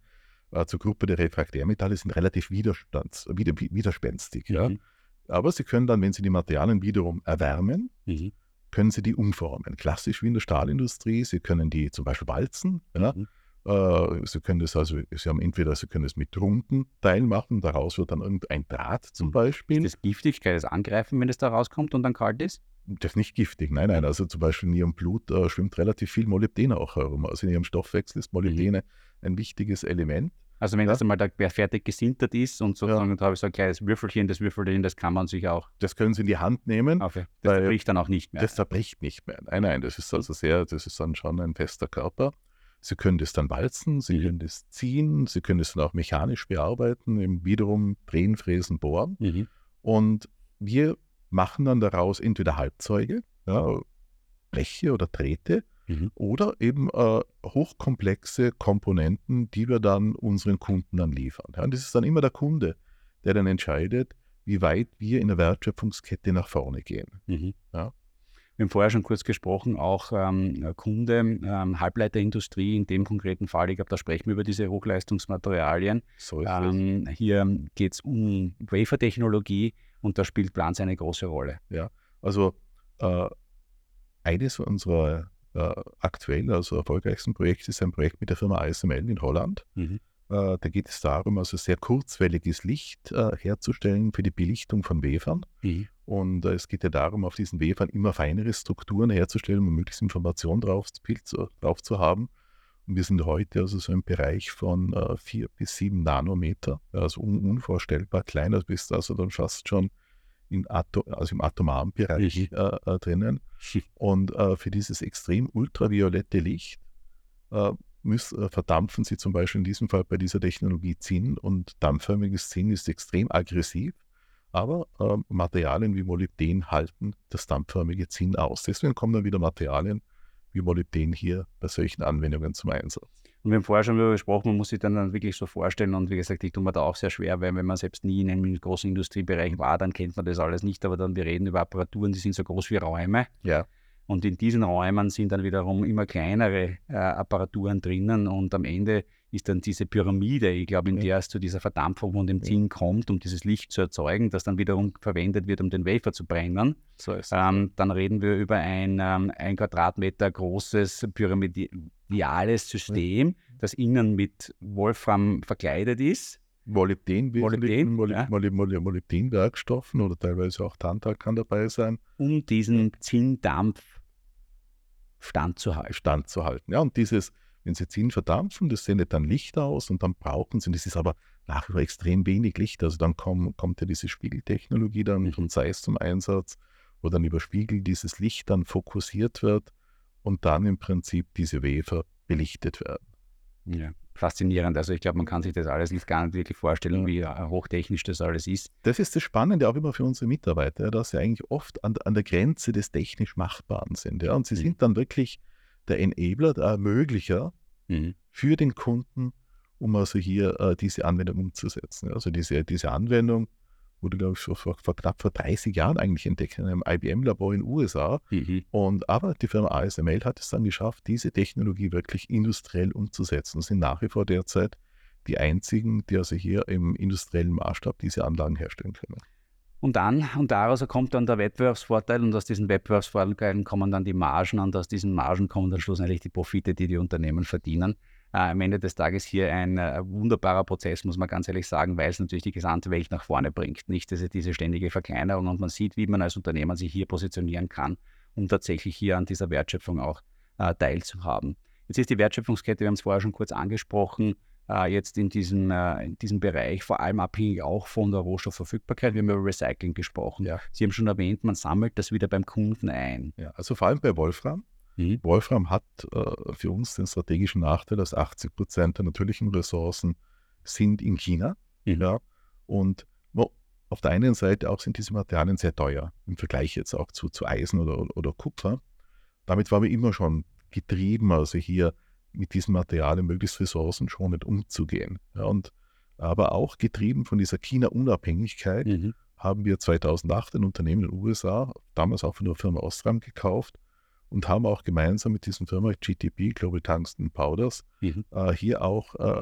B: äh, zur Gruppe der Refraktärmetalle sind relativ widerstands, wider, widerspenstig. Ja. Mhm. Aber sie können dann, wenn sie die Materialien wiederum erwärmen, mhm können Sie die umformen. Klassisch wie in der Stahlindustrie. Sie können die zum Beispiel walzen. Ja? Mhm. Äh, Sie können das also, Sie haben entweder, Sie können es mit runden Teilen machen, daraus wird dann irgendein Draht zum mhm. Beispiel.
C: Ist das giftig? Kann das angreifen, wenn es da rauskommt und dann kalt ist?
B: Das ist nicht giftig, nein, nein. Also zum Beispiel in Ihrem Blut äh, schwimmt relativ viel Molybden auch herum. Also in Ihrem Stoffwechsel ist Molybden mhm. ein wichtiges Element.
C: Also wenn ja. das einmal da fertig gesintert ist und sozusagen, ja. da habe ich so ein kleines Würfelchen, das Würfelchen, das kann man sich auch.
B: Das können Sie in die Hand nehmen.
C: Okay. Das zerbricht dann auch nicht mehr.
B: Das zerbricht nicht mehr. Nein, nein, das ist also sehr, das ist dann schon ein fester Körper. Sie können das dann walzen, Sie mhm. können das ziehen, Sie können das dann auch mechanisch bearbeiten, eben wiederum drehen, fräsen, bohren. Mhm. Und wir machen dann daraus entweder Halbzeuge, ja, Bleche oder Drähte, Mhm. Oder eben äh, hochkomplexe Komponenten, die wir dann unseren Kunden dann liefern. Ja, und das ist dann immer der Kunde, der dann entscheidet, wie weit wir in der Wertschöpfungskette nach vorne gehen. Mhm.
C: Ja. Wir haben vorher schon kurz gesprochen, auch ähm, Kunde, ähm, Halbleiterindustrie in dem konkreten Fall, ich glaube, da sprechen wir über diese Hochleistungsmaterialien. So ähm, hier geht es um Wafer-Technologie und da spielt Plans eine große Rolle.
B: Ja, also äh, eines unserer äh, aktuell, also erfolgreichsten Projekt ist ein Projekt mit der Firma ASML in Holland. Mhm. Äh, da geht es darum, also sehr kurzwelliges Licht äh, herzustellen für die Belichtung von Wefern. Mhm. Und äh, es geht ja darum, auf diesen Wefern immer feinere Strukturen herzustellen, um möglichst Informationen drauf, drauf zu haben. Wir sind heute also so im Bereich von äh, 4 bis 7 Nanometer, also un unvorstellbar klein, das bist also dann fast schon in Atom, also im atomaren Bereich äh, äh, drinnen. Und äh, für dieses extrem ultraviolette Licht äh, müssen, äh, verdampfen sie zum Beispiel in diesem Fall bei dieser Technologie Zinn und dampfförmiges Zinn ist extrem aggressiv. Aber äh, Materialien wie Molybden halten das dampfförmige Zinn aus. Deswegen kommen dann wieder Materialien wie Molybden hier bei solchen Anwendungen zum Einsatz.
C: Und wir haben vorher schon darüber gesprochen, man muss sich dann, dann wirklich so vorstellen. Und wie gesagt, ich tue mir da auch sehr schwer, weil wenn man selbst nie in einem großen Industriebereich war, dann kennt man das alles nicht. Aber dann, wir reden über Apparaturen, die sind so groß wie Räume.
B: Ja.
C: Und in diesen Räumen sind dann wiederum immer kleinere äh, Apparaturen drinnen und am Ende ist dann diese Pyramide, ich glaube, in ja. der es zu dieser Verdampfung von dem Zinn kommt, um dieses Licht zu erzeugen, das dann wiederum verwendet wird, um den Wafer zu brennen. So ähm, dann reden wir über ein, ähm, ein Quadratmeter großes pyramidiales System, ja. das innen mit Wolfram verkleidet ist.
B: Molybden, Molybden, Molybden, ja. Molybdenwerkstoffen oder teilweise auch Tantal kann dabei sein.
C: Um diesen Zinndampf standzuhalten.
B: Standzuhalten. Ja, und dieses, wenn sie Zinn verdampfen, das sendet dann Licht aus und dann brauchen sie, das ist aber nach wie vor extrem wenig Licht, also dann komm, kommt ja diese Spiegeltechnologie dann mhm. von Zeiss zum Einsatz, wo dann über Spiegel dieses Licht dann fokussiert wird und dann im Prinzip diese Wafer belichtet werden.
C: Ja faszinierend. Also ich glaube, man kann sich das alles nicht gar nicht wirklich vorstellen, wie hochtechnisch das alles ist.
B: Das ist das Spannende auch immer für unsere Mitarbeiter, dass sie eigentlich oft an, an der Grenze des technisch Machbaren sind. Ja? Und sie mhm. sind dann wirklich der Enabler, der Ermöglicher mhm. für den Kunden, um also hier äh, diese Anwendung umzusetzen. Also diese, diese Anwendung wurde, glaube ich, vor, vor, knapp vor 30 Jahren eigentlich entdeckt in einem IBM-Labor in den USA. Mhm. Und, aber die Firma ASML hat es dann geschafft, diese Technologie wirklich industriell umzusetzen und sind nach wie vor derzeit die einzigen, die also hier im industriellen Maßstab diese Anlagen herstellen können.
C: Und dann, und daraus kommt dann der Wettbewerbsvorteil und aus diesen Wettbewerbsvorteilen kommen dann die Margen und aus diesen Margen kommen dann schlussendlich die Profite, die die Unternehmen verdienen am Ende des Tages hier ein äh, wunderbarer Prozess, muss man ganz ehrlich sagen, weil es natürlich die gesamte Welt nach vorne bringt. Nicht diese, diese ständige Verkleinerung und man sieht, wie man als Unternehmer sich hier positionieren kann, um tatsächlich hier an dieser Wertschöpfung auch äh, teilzuhaben. Jetzt ist die Wertschöpfungskette, wir haben es vorher schon kurz angesprochen, äh, jetzt in diesem, äh, in diesem Bereich vor allem abhängig auch von der Rohstoffverfügbarkeit. Wir haben über Recycling gesprochen. Ja. Sie haben schon erwähnt, man sammelt das wieder beim Kunden ein.
B: Ja, also vor allem bei Wolfram Mhm. Wolfram hat äh, für uns den strategischen Nachteil, dass 80 Prozent der natürlichen Ressourcen sind in China. Mhm. Ja, und wo, auf der einen Seite auch sind diese Materialien sehr teuer im Vergleich jetzt auch zu, zu Eisen oder, oder Kupfer. Damit waren wir immer schon getrieben, also hier mit diesen Materialien möglichst ressourcenschonend umzugehen. Ja, und aber auch getrieben von dieser China-Unabhängigkeit mhm. haben wir 2008 ein Unternehmen in den USA, damals auch von der Firma Ostram gekauft, und haben auch gemeinsam mit diesem Firma GTP, Global Tungsten Powders, mhm. äh, hier auch äh,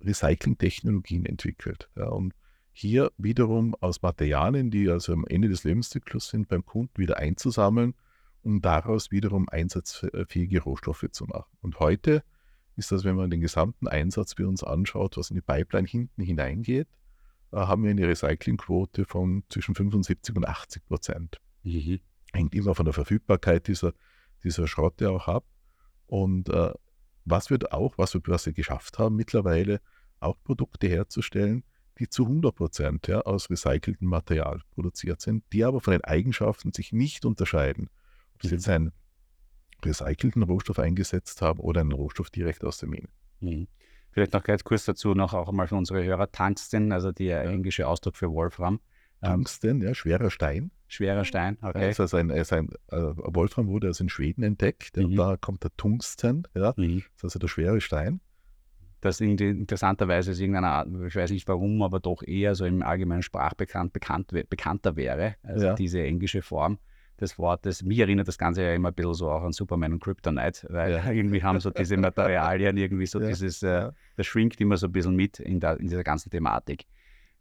B: Recycling-Technologien entwickelt. Ja, und hier wiederum aus Materialien, die also am Ende des Lebenszyklus sind, beim Kunden wieder einzusammeln, um daraus wiederum einsatzfähige Rohstoffe zu machen. Und heute ist das, wenn man den gesamten Einsatz bei uns anschaut, was in die Pipeline hinten hineingeht, äh, haben wir eine Recyclingquote von zwischen 75 und 80 Prozent. Mhm. Hängt immer von der Verfügbarkeit dieser dieser Schrott ja auch ab. Und äh, was wird auch, was wir, was wir geschafft haben mittlerweile, auch Produkte herzustellen, die zu 100 Prozent ja, aus recyceltem Material produziert sind, die aber von den Eigenschaften sich nicht unterscheiden. Ob sie mhm. jetzt einen recycelten Rohstoff eingesetzt haben oder einen Rohstoff direkt aus der Mine.
C: Mhm. Vielleicht noch ganz kurz dazu noch auch einmal für unsere Hörer Tungsten, also der englische Ausdruck für Wolfram.
B: Tungsten, ja, schwerer Stein.
C: Schwerer Stein, okay.
B: Das ist ein, ist ein Wolfram wurde also in Schweden entdeckt. Mhm. Und da kommt der Tungsten, ja. Mhm. Das ist also der schwere Stein.
C: Das in, interessanterweise ist irgendeine Art, ich weiß nicht warum, aber doch eher so im allgemeinen Sprachbekannt bekannt, bekannter wäre, also ja. diese englische Form des Wortes. Mich erinnert das Ganze ja immer ein bisschen so auch an Superman und Kryptonite, weil ja. irgendwie haben so diese Materialien irgendwie so ja. dieses, äh, das schwingt immer so ein bisschen mit in, der, in dieser ganzen Thematik.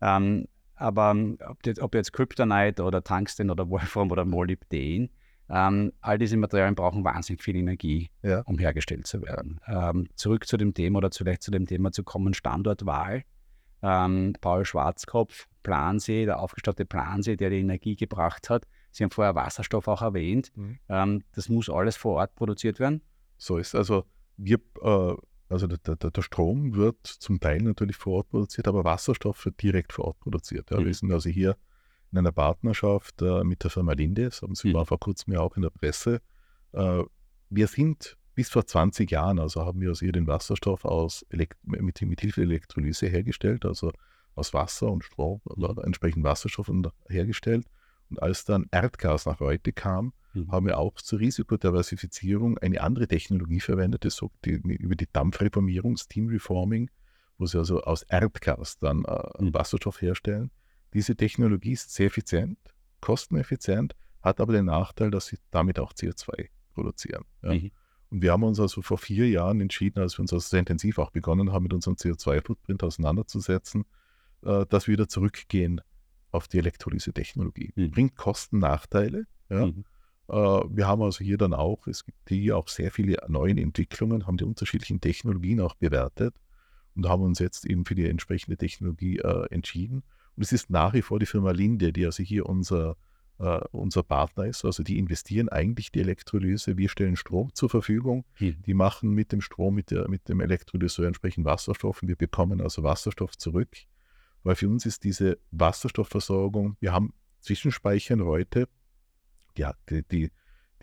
C: Ähm, aber ähm, ob jetzt, ob jetzt Kryptonite oder Tungsten oder Wolfram oder Molybden, ähm, all diese Materialien brauchen wahnsinnig viel Energie, ja. um hergestellt zu werden. Ähm, zurück zu dem Thema oder vielleicht zu dem Thema zu kommen, Standortwahl. Ähm, Paul Schwarzkopf, Plansee, der aufgestaute Plansee, der die Energie gebracht hat. Sie haben vorher Wasserstoff auch erwähnt. Mhm. Ähm, das muss alles vor Ort produziert werden.
B: So ist also wir äh, also der, der, der, Strom wird zum Teil natürlich vor Ort produziert, aber Wasserstoff wird direkt vor Ort produziert. Ja. Mhm. Wir sind also hier in einer Partnerschaft äh, mit der Firma Lindes, haben Sie mhm. war vor kurzem ja auch in der Presse. Äh, wir sind bis vor 20 Jahren, also haben wir also hier den Wasserstoff aus Elekt mit, mit Hilfe Elektrolyse hergestellt, also aus Wasser und Strom, oder mhm. entsprechend Wasserstoff hergestellt. Und als dann Erdgas nach heute kam, mhm. haben wir auch zur Risikodiversifizierung eine andere Technologie verwendet, das so die, über die Dampfreformierung, Steam Reforming, wo sie also aus Erdgas dann äh, mhm. Wasserstoff herstellen. Diese Technologie ist sehr effizient, kosteneffizient, hat aber den Nachteil, dass sie damit auch CO2 produzieren. Ja. Mhm. Und wir haben uns also vor vier Jahren entschieden, als wir uns also sehr intensiv auch begonnen haben, mit unserem CO2-Footprint auseinanderzusetzen, äh, dass wir wieder zurückgehen auf die Elektrolyse-Technologie. Mhm. Bringt Kosten, Nachteile. Ja. Mhm. Äh, wir haben also hier dann auch, es gibt hier auch sehr viele neue Entwicklungen, haben die unterschiedlichen Technologien auch bewertet und haben uns jetzt eben für die entsprechende Technologie äh, entschieden. Und es ist nach wie vor die Firma Linde, die also hier unser, äh, unser Partner ist. Also die investieren eigentlich die Elektrolyse. Wir stellen Strom zur Verfügung. Hm. Die machen mit dem Strom, mit, der, mit dem Elektrolyseur entsprechend Wasserstoff. Und wir bekommen also Wasserstoff zurück. Weil für uns ist diese Wasserstoffversorgung, wir haben Zwischenspeicher heute, ja, die, die,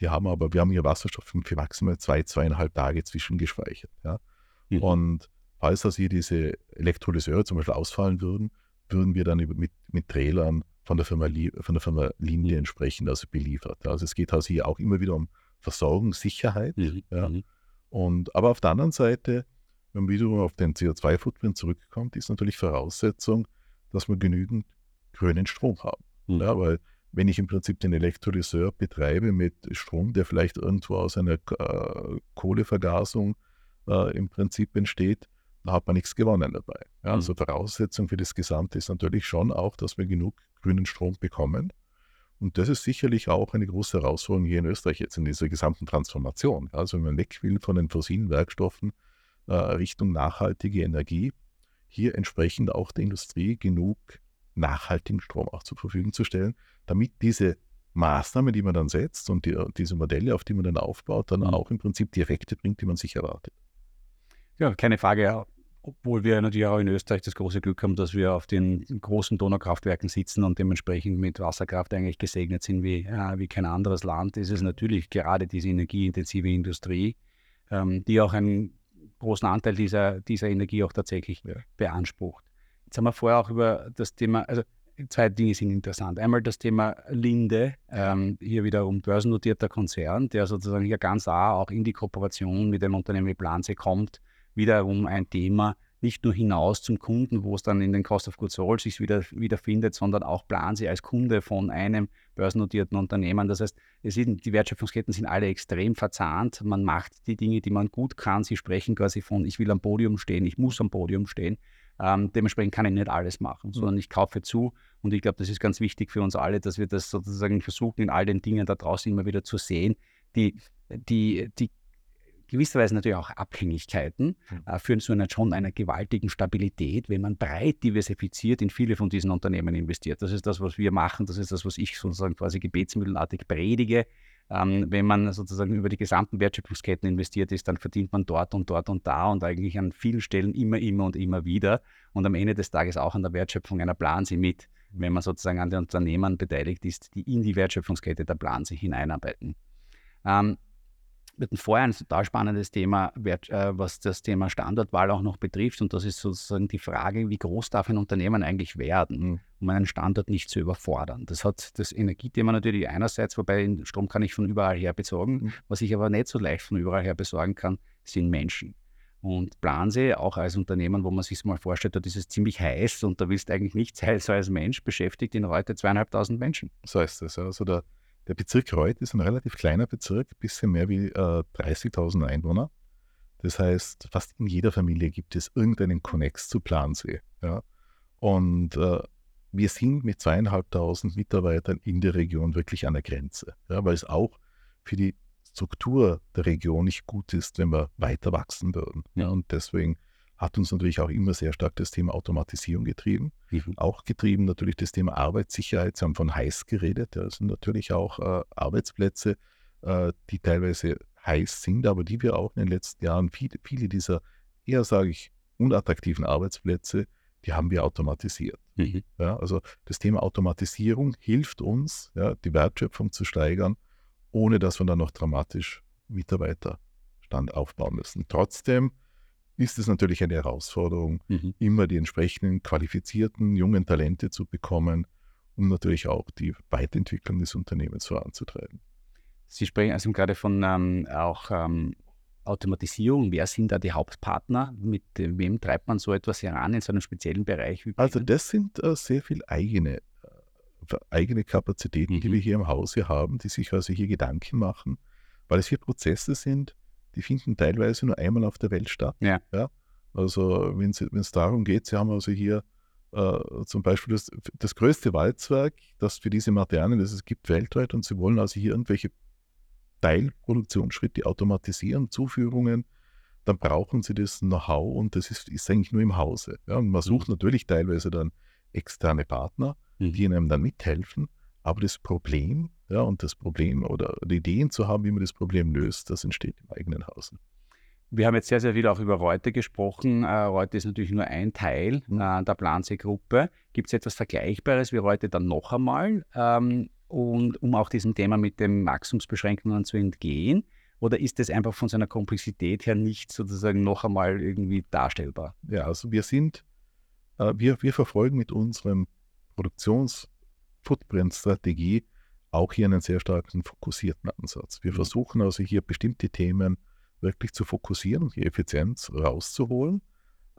B: die haben aber, wir haben hier Wasserstoff für maximal zwei, zweieinhalb Tage zwischengespeichert. Ja. Mhm. Und falls also hier diese Elektrolyseure zum Beispiel ausfallen würden, würden wir dann mit, mit Trailern von der Firma, von der Firma Linde entsprechend also beliefert. Also es geht also hier auch immer wieder um Versorgungssicherheit. Mhm. Ja. Mhm. Und, aber auf der anderen Seite, wenn man wiederum auf den CO2-Footprint zurückkommt, ist natürlich Voraussetzung, dass wir genügend grünen Strom haben. Mhm. Ja, weil wenn ich im Prinzip den Elektrolyseur betreibe mit Strom, der vielleicht irgendwo aus einer äh, Kohlevergasung äh, im Prinzip entsteht, da hat man nichts gewonnen dabei. Ja, also mhm. Voraussetzung für das Gesamte ist natürlich schon auch, dass wir genug grünen Strom bekommen. Und das ist sicherlich auch eine große Herausforderung hier in Österreich jetzt in dieser gesamten Transformation. Also wenn man weg will von den fossilen Werkstoffen äh, Richtung nachhaltige Energie, hier entsprechend auch der Industrie genug nachhaltigen Strom auch zur Verfügung zu stellen, damit diese Maßnahmen, die man dann setzt und die, diese Modelle, auf die man dann aufbaut, dann mhm. auch im Prinzip die Effekte bringt, die man sich erwartet.
C: Ja, keine Frage. Obwohl wir natürlich auch in Österreich das große Glück haben, dass wir auf den großen Donaukraftwerken sitzen und dementsprechend mit Wasserkraft eigentlich gesegnet sind wie, äh, wie kein anderes Land, ist es natürlich gerade diese energieintensive Industrie, ähm, die auch einen großen Anteil dieser, dieser Energie auch tatsächlich ja. beansprucht. Jetzt haben wir vorher auch über das Thema, also zwei Dinge sind interessant. Einmal das Thema Linde, ähm, hier wiederum börsennotierter Konzern, der sozusagen hier ganz nah auch in die Kooperation mit dem Unternehmen wie Planse kommt, wiederum ein Thema, nicht nur hinaus zum Kunden, wo es dann in den Cost of Goods Sold sich wieder, wiederfindet, sondern auch planen sie als Kunde von einem börsennotierten Unternehmen. Das heißt, sind, die Wertschöpfungsketten sind alle extrem verzahnt. Man macht die Dinge, die man gut kann. Sie sprechen quasi von, ich will am Podium stehen, ich muss am Podium stehen. Ähm, dementsprechend kann ich nicht alles machen, sondern ich kaufe zu. Und ich glaube, das ist ganz wichtig für uns alle, dass wir das sozusagen versuchen, in all den Dingen da draußen immer wieder zu sehen, die, die, die gewisserweise natürlich auch Abhängigkeiten, mhm. äh, führen zu einer schon einer gewaltigen Stabilität, wenn man breit diversifiziert in viele von diesen Unternehmen investiert. Das ist das, was wir machen, das ist das, was ich sozusagen quasi gebetsmühlenartig predige. Ähm, wenn man sozusagen über die gesamten Wertschöpfungsketten investiert ist, dann verdient man dort und dort und da und eigentlich an vielen Stellen immer, immer und immer wieder und am Ende des Tages auch an der Wertschöpfung einer Plansee mit, wenn man sozusagen an den Unternehmen beteiligt ist, die in die Wertschöpfungskette der Plansee hineinarbeiten. Ähm, hatten vorher ein total spannendes Thema, äh, was das Thema Standortwahl auch noch betrifft. Und das ist sozusagen die Frage, wie groß darf ein Unternehmen eigentlich werden, mhm. um einen Standort nicht zu überfordern. Das hat das Energiethema natürlich einerseits, wobei Strom kann ich von überall her besorgen. Mhm. Was ich aber nicht so leicht von überall her besorgen kann, sind Menschen. Und Plansee, auch als Unternehmen, wo man sich mal vorstellt, dort ist es ziemlich heiß und da willst du eigentlich nichts heiß als Mensch, beschäftigt in heute zweieinhalbtausend Menschen.
B: So ist es. Also der der Bezirk Reuth ist ein relativ kleiner Bezirk, bisschen mehr wie äh, 30.000 Einwohner. Das heißt, fast in jeder Familie gibt es irgendeinen Connex zu Plansee. Ja? Und äh, wir sind mit zweieinhalbtausend Mitarbeitern in der Region wirklich an der Grenze, ja? weil es auch für die Struktur der Region nicht gut ist, wenn wir weiter wachsen würden. Ja? Und deswegen hat uns natürlich auch immer sehr stark das Thema Automatisierung getrieben. Mhm. Auch getrieben natürlich das Thema Arbeitssicherheit. Sie haben von heiß geredet. Das sind natürlich auch äh, Arbeitsplätze, äh, die teilweise heiß sind, aber die wir auch in den letzten Jahren, viele, viele dieser eher, sage ich, unattraktiven Arbeitsplätze, die haben wir automatisiert. Mhm. Ja, also das Thema Automatisierung hilft uns, ja, die Wertschöpfung zu steigern, ohne dass wir dann noch dramatisch Mitarbeiterstand aufbauen müssen. Trotzdem ist es natürlich eine Herausforderung, mhm. immer die entsprechenden qualifizierten jungen Talente zu bekommen, um natürlich auch die Weiterentwicklung des Unternehmens voranzutreiben.
C: Sie sprechen also gerade von ähm, auch ähm, Automatisierung. Wer sind da die Hauptpartner? Mit wem treibt man so etwas heran in so einem speziellen Bereich?
B: also das sind äh, sehr viel eigene, äh, eigene Kapazitäten, mhm. die wir hier im Hause haben, die sich also hier Gedanken machen weil es hier Prozesse sind, die finden teilweise nur einmal auf der Welt statt.
C: Ja.
B: ja? Also wenn es darum geht, Sie haben also hier äh, zum Beispiel das, das größte Walzwerk, das für diese Materialien, das es gibt weltweit und Sie wollen also hier irgendwelche Teilproduktionsschritte automatisieren, Zuführungen, dann brauchen Sie das Know-how und das ist, ist eigentlich nur im Hause. Ja? Und man sucht mhm. natürlich teilweise dann externe Partner, mhm. die einem dann mithelfen, aber das Problem, ja, und das Problem oder die Ideen zu haben, wie man das Problem löst, das entsteht im eigenen Hause.
C: Wir haben jetzt sehr, sehr viel auch über Reute gesprochen. Äh, Reute ist natürlich nur ein Teil mhm. äh, der Plansee-Gruppe. Gibt es etwas Vergleichbares wie Reute dann noch einmal? Ähm, und um auch diesem Thema mit den Wachstumsbeschränkungen zu entgehen? Oder ist das einfach von seiner Komplexität her nicht sozusagen noch einmal irgendwie darstellbar?
B: Ja, also wir sind, äh, wir, wir verfolgen mit unserem Produktions-Footprint-Strategie auch hier einen sehr starken fokussierten Ansatz. Wir mhm. versuchen also hier bestimmte Themen wirklich zu fokussieren und die Effizienz rauszuholen.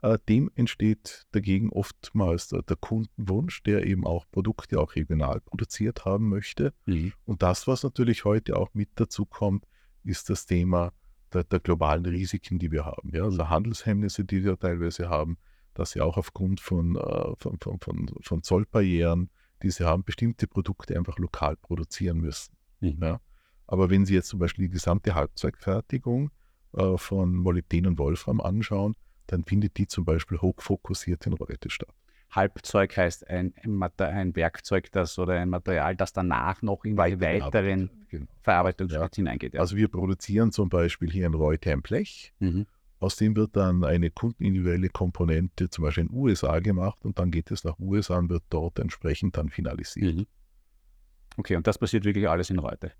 B: Äh, dem entsteht dagegen oftmals der, der, Kundenwunsch, der eben auch Produkte auch regional produziert haben möchte. Mhm. Und das, was natürlich heute auch mit dazu kommt, ist das Thema der, der globalen Risiken, die wir haben. Ja? Also Handelshemmnisse, die wir teilweise haben, dass sie auch aufgrund von, äh, von, von, von, von Zollbarrieren, die sie haben, bestimmte Produkte einfach lokal produzieren müssen. Mhm. Ja? Aber wenn Sie jetzt zum Beispiel die gesamte Halbzeugfertigung äh, von Molybden und Wolfram anschauen, dann findet die zum Beispiel hochfokussiert in Reute statt.
C: Halbzeug heißt ein, ein, Werkzeug, das oder ein Material, das danach noch in Weiter weiteren genau. Verarbeitungsschritt ja. hineingeht.
B: Ja. Also wir produzieren zum Beispiel hier in Reute ein Blech, mhm. Aus dem wird dann eine kundenindividuelle Komponente zum Beispiel in den USA gemacht und dann geht es nach USA und wird dort entsprechend dann finalisiert. Mhm.
C: Okay, und das passiert wirklich alles in Reute?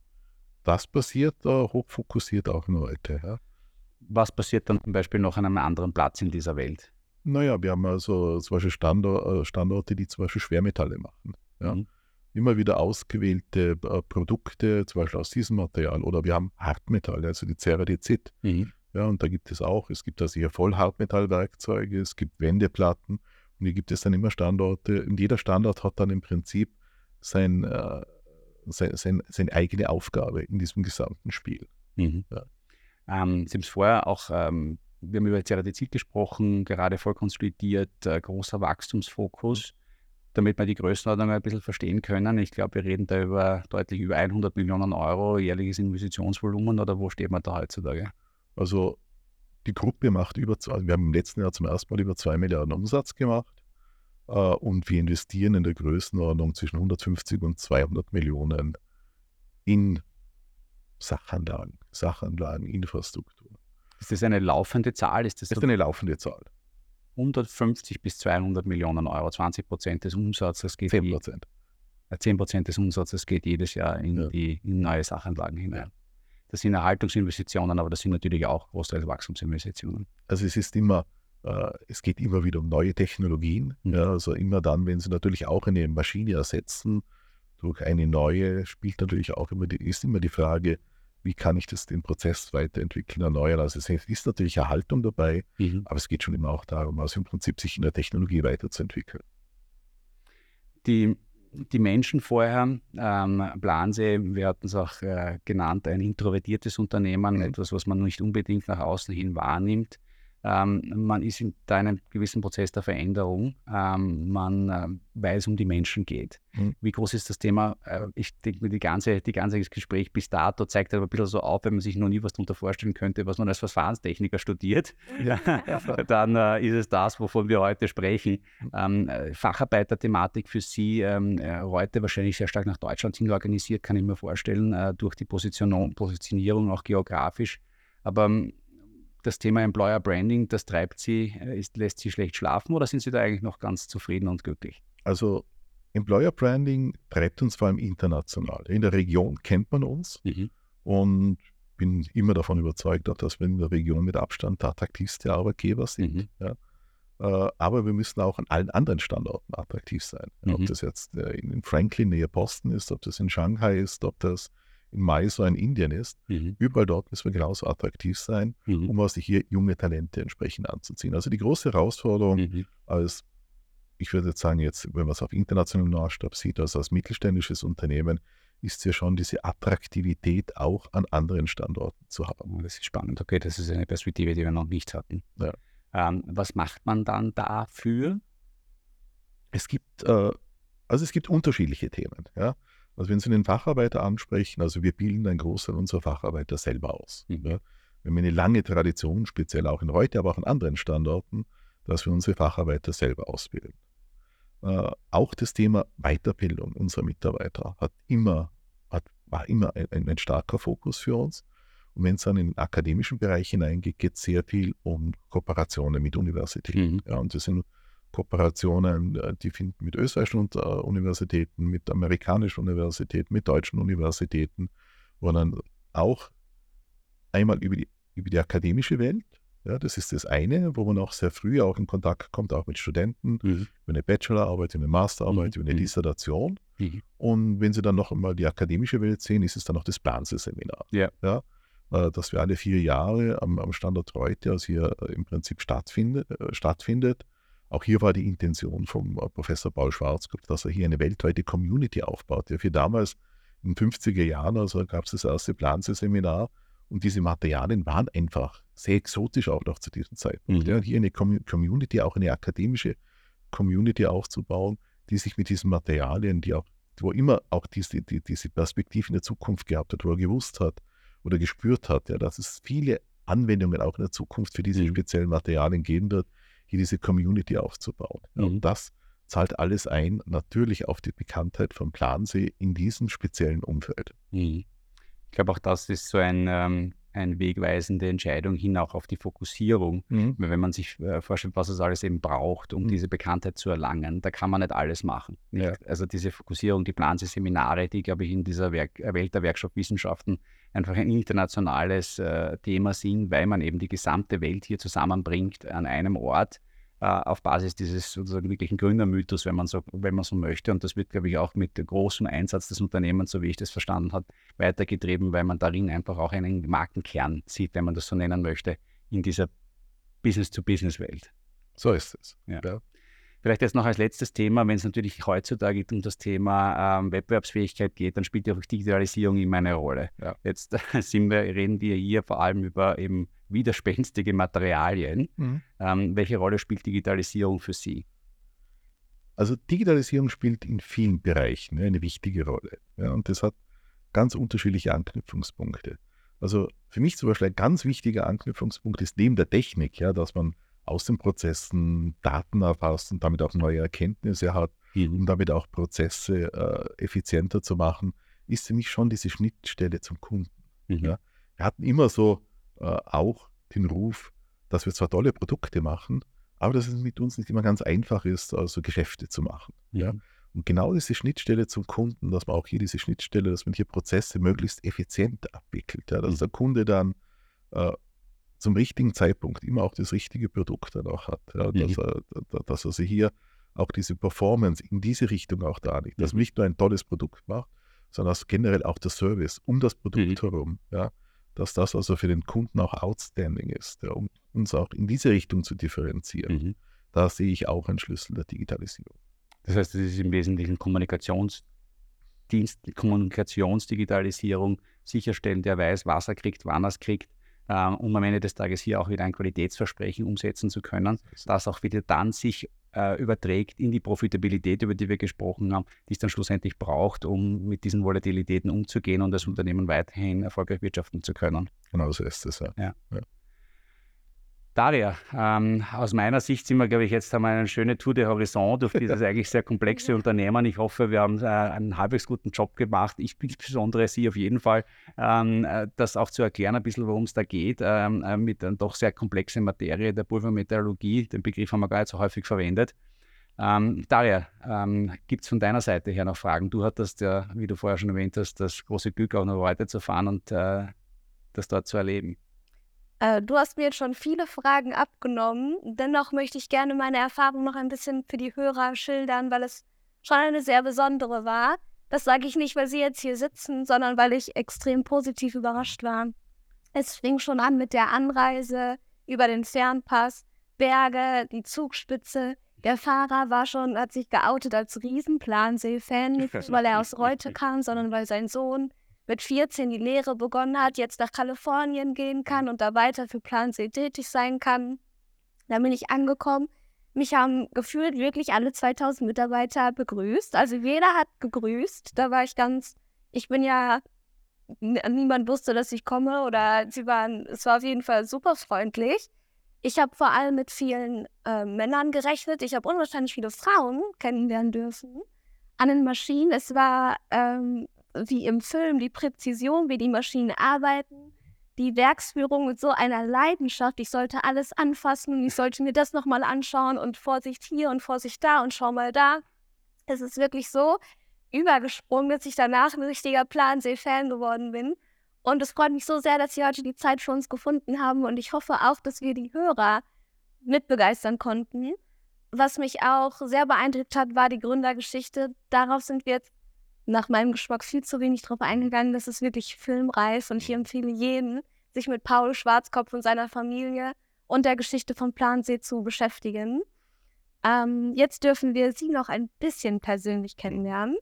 B: Das passiert äh, hochfokussiert auch in Reute. Ja
C: was passiert dann zum Beispiel noch an einem anderen Platz in dieser Welt?
B: Naja, wir haben also zum Beispiel Standor äh, Standorte, die zum Beispiel Schwermetalle machen. Ja. Mhm. Immer wieder ausgewählte äh, Produkte, zum Beispiel aus diesem Material. Oder wir haben Hartmetalle, also die Ceradizid. Mhm. Ja, und da gibt es auch, es gibt also hier Vollhartmetallwerkzeuge, es gibt Wendeplatten und hier gibt es dann immer Standorte. Und jeder Standort hat dann im Prinzip sein, äh, sein, sein, seine eigene Aufgabe in diesem gesamten Spiel. Mhm.
C: Ja. Ähm, Sie haben es vorher auch, ähm, wir haben über Ceratizid gesprochen, gerade voll konsolidiert, äh, großer Wachstumsfokus, damit wir die Größenordnung ein bisschen verstehen können. Ich glaube, wir reden da über deutlich über 100 Millionen Euro jährliches Investitionsvolumen oder wo steht man da heutzutage?
B: Also die Gruppe macht über, also wir haben im letzten Jahr zum ersten Mal über 2 Milliarden Umsatz gemacht äh, und wir investieren in der Größenordnung zwischen 150 und 200 Millionen in Sachanlagen, Sachanlagen, Infrastruktur.
C: Ist das eine laufende Zahl?
B: Ist das, das ist eine laufende Zahl.
C: 150 bis 200 Millionen Euro, 20 Prozent des Umsatzes geht
B: 10 Prozent.
C: 10 Prozent des Umsatzes geht jedes Jahr in, ja. die, in neue Sachanlagen hinein. Das sind Erhaltungsinvestitionen, aber das sind natürlich auch großteils Wachstumsinvestitionen.
B: Also es ist immer, äh, es geht immer wieder um neue Technologien. Mhm. Ja, also immer dann, wenn Sie natürlich auch eine Maschine ersetzen durch eine neue, spielt natürlich auch immer die, ist immer die Frage, wie kann ich das, den Prozess weiterentwickeln, erneuern. Also es ist natürlich Erhaltung dabei, mhm. aber es geht schon immer auch darum, also im Prinzip sich in der Technologie weiterzuentwickeln.
C: Die, die Menschen vorher, ähm, Plansee, wir hatten es auch äh, genannt, ein introvertiertes Unternehmen, mhm. etwas, was man nicht unbedingt nach außen hin wahrnimmt. Ähm, man ist in einem gewissen Prozess der Veränderung. Ähm, man äh, weiß, um die Menschen geht. Mhm. Wie groß ist das Thema? Äh, ich denke mir, die ganze, die ganze Gespräch bis dato zeigt aber ein bisschen so auf, wenn man sich noch nie was darunter vorstellen könnte, was man als Verfahrenstechniker studiert, ja, dann äh, ist es das, wovon wir heute sprechen. Ähm, äh, Facharbeiterthematik für Sie ähm, äh, heute wahrscheinlich sehr stark nach Deutschland hin organisiert, kann ich mir vorstellen, äh, durch die Position Positionierung auch geografisch. Aber ähm, das Thema Employer Branding, das treibt Sie, äh, ist, lässt Sie schlecht schlafen oder sind Sie da eigentlich noch ganz zufrieden und glücklich?
B: Also Employer Branding treibt uns vor allem international. In der Region kennt man uns mhm. und bin immer davon überzeugt, dass wir in der Region mit Abstand der attraktivste Arbeitgeber sind. Mhm. Ja. Äh, aber wir müssen auch an allen anderen Standorten attraktiv sein. Mhm. Ob das jetzt äh, in Franklin nähe Boston ist, ob das in Shanghai ist, ob das in Mysore in Indien ist, mhm. überall dort müssen wir genauso attraktiv sein, mhm. um also hier junge Talente entsprechend anzuziehen. Also die große Herausforderung mhm. als, ich würde jetzt sagen, jetzt, wenn man es auf internationalem Maßstab sieht, also als mittelständisches Unternehmen, ist es ja schon diese Attraktivität auch an anderen Standorten zu haben.
C: Oh, das ist spannend. Okay, das ist eine Perspektive, die wir noch nicht hatten.
B: Ja.
C: Ähm, was macht man dann dafür?
B: Es gibt, äh, also es gibt unterschiedliche Themen. Ja? Also wenn Sie den Facharbeiter ansprechen, also wir bilden einen Großteil unserer Facharbeiter selber aus. Mhm. Ja? Wir haben eine lange Tradition, speziell auch in heute, aber auch an anderen Standorten, dass wir unsere Facharbeiter selber ausbilden. Äh, auch das Thema Weiterbildung unserer Mitarbeiter hat immer, hat, war immer ein, ein, starker Fokus für uns. Und wenn es dann in den akademischen Bereich hineingeht, geht es sehr viel um Kooperationen mit Universitäten. Mhm. Ja, und das sind Kooperationen, äh, die finden mit österreichischen äh, Universitäten, mit amerikanischen Universitäten, mit deutschen Universitäten, wo dann auch einmal über die, über die akademische Welt, ja, das ist das eine, wo man auch sehr früh auch in Kontakt kommt, auch mit Studenten, mhm. über eine Bachelorarbeit, über eine Masterarbeit, mhm. über eine mhm. Dissertation. Mhm. Und wenn Sie dann noch einmal die akademische Welt sehen, ist es dann auch das Planse-Seminar.
C: Ja.
B: ja äh, das wir alle vier Jahre am, am Standort Reute, also hier im Prinzip stattfindet, stattfindet auch hier war die Intention vom äh, Professor Paul Schwarzkopf, dass er hier eine weltweite Community aufbaut. Ja, für damals in den 50er Jahren, also gab es das erste Planse-Seminar und diese Materialien waren einfach sehr exotisch auch noch zu diesem Zeitpunkt. Mhm. Ja, hier eine Community, auch eine akademische Community aufzubauen, die sich mit diesen Materialien, die auch, wo immer auch diese, die, diese Perspektive in der Zukunft gehabt hat, wo er gewusst hat oder gespürt hat, ja, dass es viele Anwendungen auch in der Zukunft für diese mhm. speziellen Materialien geben wird, hier diese Community aufzubauen. Mhm. Und das zahlt alles ein, natürlich auf die Bekanntheit von Plansee in diesem speziellen Umfeld.
C: Mhm. Ich glaube, auch das ist so ein, ähm, eine wegweisende Entscheidung hin auch auf die Fokussierung. Mhm. Wenn man sich äh, vorstellt, was es alles eben braucht, um mhm. diese Bekanntheit zu erlangen, da kann man nicht alles machen. Nicht? Ja. Also diese Fokussierung, die Planse-Seminare, die, glaube ich, in dieser Werk Welt der Werkstoffwissenschaften einfach ein internationales äh, Thema sind, weil man eben die gesamte Welt hier zusammenbringt an einem Ort äh, auf Basis dieses sozusagen wirklichen Gründermythos, wenn man so, wenn man so möchte. Und das wird, glaube ich, auch mit großem Einsatz des Unternehmens, so wie ich das verstanden habe, weitergetrieben, weil man darin einfach auch einen Markenkern sieht, wenn man das so nennen möchte, in dieser Business-to-Business-Welt.
B: So ist es.
C: Ja. ja. Vielleicht jetzt noch als letztes Thema, wenn es natürlich heutzutage um das Thema ähm, Wettbewerbsfähigkeit geht, dann spielt ja auch Digitalisierung immer eine Rolle. Ja. Jetzt sind wir, reden wir hier vor allem über eben widerspenstige Materialien. Mhm. Ähm, welche Rolle spielt Digitalisierung für Sie?
B: Also Digitalisierung spielt in vielen Bereichen eine wichtige Rolle. Ja, und das hat ganz unterschiedliche Anknüpfungspunkte. Also für mich zum Beispiel ein ganz wichtiger Anknüpfungspunkt ist neben der Technik, ja, dass man aus den Prozessen Daten erfasst und damit auch neue Erkenntnisse hat, mhm. um damit auch Prozesse äh, effizienter zu machen, ist für mich schon diese Schnittstelle zum Kunden. Mhm. Ja. Wir hatten immer so äh, auch den Ruf, dass wir zwar tolle Produkte machen, aber dass es mit uns nicht immer ganz einfach ist, also Geschäfte zu machen. Mhm. Ja. Und genau diese Schnittstelle zum Kunden, dass man auch hier diese Schnittstelle, dass man hier Prozesse möglichst effizient abwickelt, ja, dass mhm. der Kunde dann äh, zum richtigen Zeitpunkt immer auch das richtige Produkt dann auch hat. Ja, dass, mhm. er, dass er sich hier auch diese Performance in diese Richtung auch darlegt. Dass man nicht nur ein tolles Produkt macht, sondern dass generell auch der Service um das Produkt mhm. herum, ja, dass das also für den Kunden auch outstanding ist, ja, um uns auch in diese Richtung zu differenzieren. Mhm. Da sehe ich auch einen Schlüssel der Digitalisierung.
C: Das heißt, das ist im Wesentlichen Kommunikationsdienst, Kommunikationsdigitalisierung, sicherstellen, der weiß, was er kriegt, wann er es kriegt, ähm, um am Ende des Tages hier auch wieder ein Qualitätsversprechen umsetzen zu können, das auch wieder dann sich äh, überträgt in die Profitabilität, über die wir gesprochen haben, die es dann schlussendlich braucht, um mit diesen Volatilitäten umzugehen und das Unternehmen weiterhin erfolgreich wirtschaften zu können.
B: Genau so ist es, ja.
C: ja. ja. Daria, ähm, aus meiner Sicht sind wir, glaube ich, jetzt haben wir eine schöne Tour de Horizon durch dieses eigentlich sehr komplexe Unternehmen. Ich hoffe, wir haben äh, einen halbwegs guten Job gemacht. Ich insbesondere Sie auf jeden Fall, ähm, äh, das auch zu erklären, ein bisschen, worum es da geht, ähm, äh, mit einer doch sehr komplexen Materie der Pulvermetallurgie. Den Begriff haben wir gar nicht so häufig verwendet. Ähm, Daria, ähm, gibt es von deiner Seite her noch Fragen? Du hattest ja, wie du vorher schon erwähnt hast, das große Glück, auch noch heute zu fahren und äh, das dort zu erleben.
A: Äh, du hast mir jetzt schon viele Fragen abgenommen. Dennoch möchte ich gerne meine Erfahrung noch ein bisschen für die Hörer schildern, weil es schon eine sehr besondere war. Das sage ich nicht, weil sie jetzt hier sitzen, sondern weil ich extrem positiv überrascht war. Es fing schon an mit der Anreise über den Fernpass, Berge, die Zugspitze, Der Fahrer war schon, hat sich geoutet als Riesenplansee-Fan, nicht weil er aus Reute kam, sondern weil sein Sohn mit 14 die Lehre begonnen hat, jetzt nach Kalifornien gehen kann und da weiter für Plansee tätig sein kann. Da bin ich angekommen. Mich haben gefühlt wirklich alle 2000 Mitarbeiter begrüßt. Also jeder hat gegrüßt. Da war ich ganz, ich bin ja, niemand wusste, dass ich komme oder sie waren, es war auf jeden Fall super freundlich. Ich habe vor allem mit vielen äh, Männern gerechnet. Ich habe unwahrscheinlich viele Frauen kennenlernen dürfen an den Maschinen. Es war ähm, wie im Film die Präzision, wie die Maschinen arbeiten, die Werksführung mit so einer Leidenschaft. Ich sollte alles anfassen und ich sollte mir das nochmal anschauen und Vorsicht hier und Vorsicht da und schau mal da. Es ist wirklich so übergesprungen, dass ich danach ein richtiger Plansee-Fan geworden bin. Und es freut mich so sehr, dass Sie heute die Zeit für uns gefunden haben. Und ich hoffe auch, dass wir die Hörer mitbegeistern konnten. Was mich auch sehr beeindruckt hat, war die Gründergeschichte. Darauf sind wir jetzt nach meinem Geschmack viel zu wenig drauf eingegangen. Das ist wirklich filmreif und ich empfehle jeden, sich mit Paul Schwarzkopf und seiner Familie und der Geschichte von Plansee zu beschäftigen. Ähm, jetzt dürfen wir Sie noch ein bisschen persönlich kennenlernen.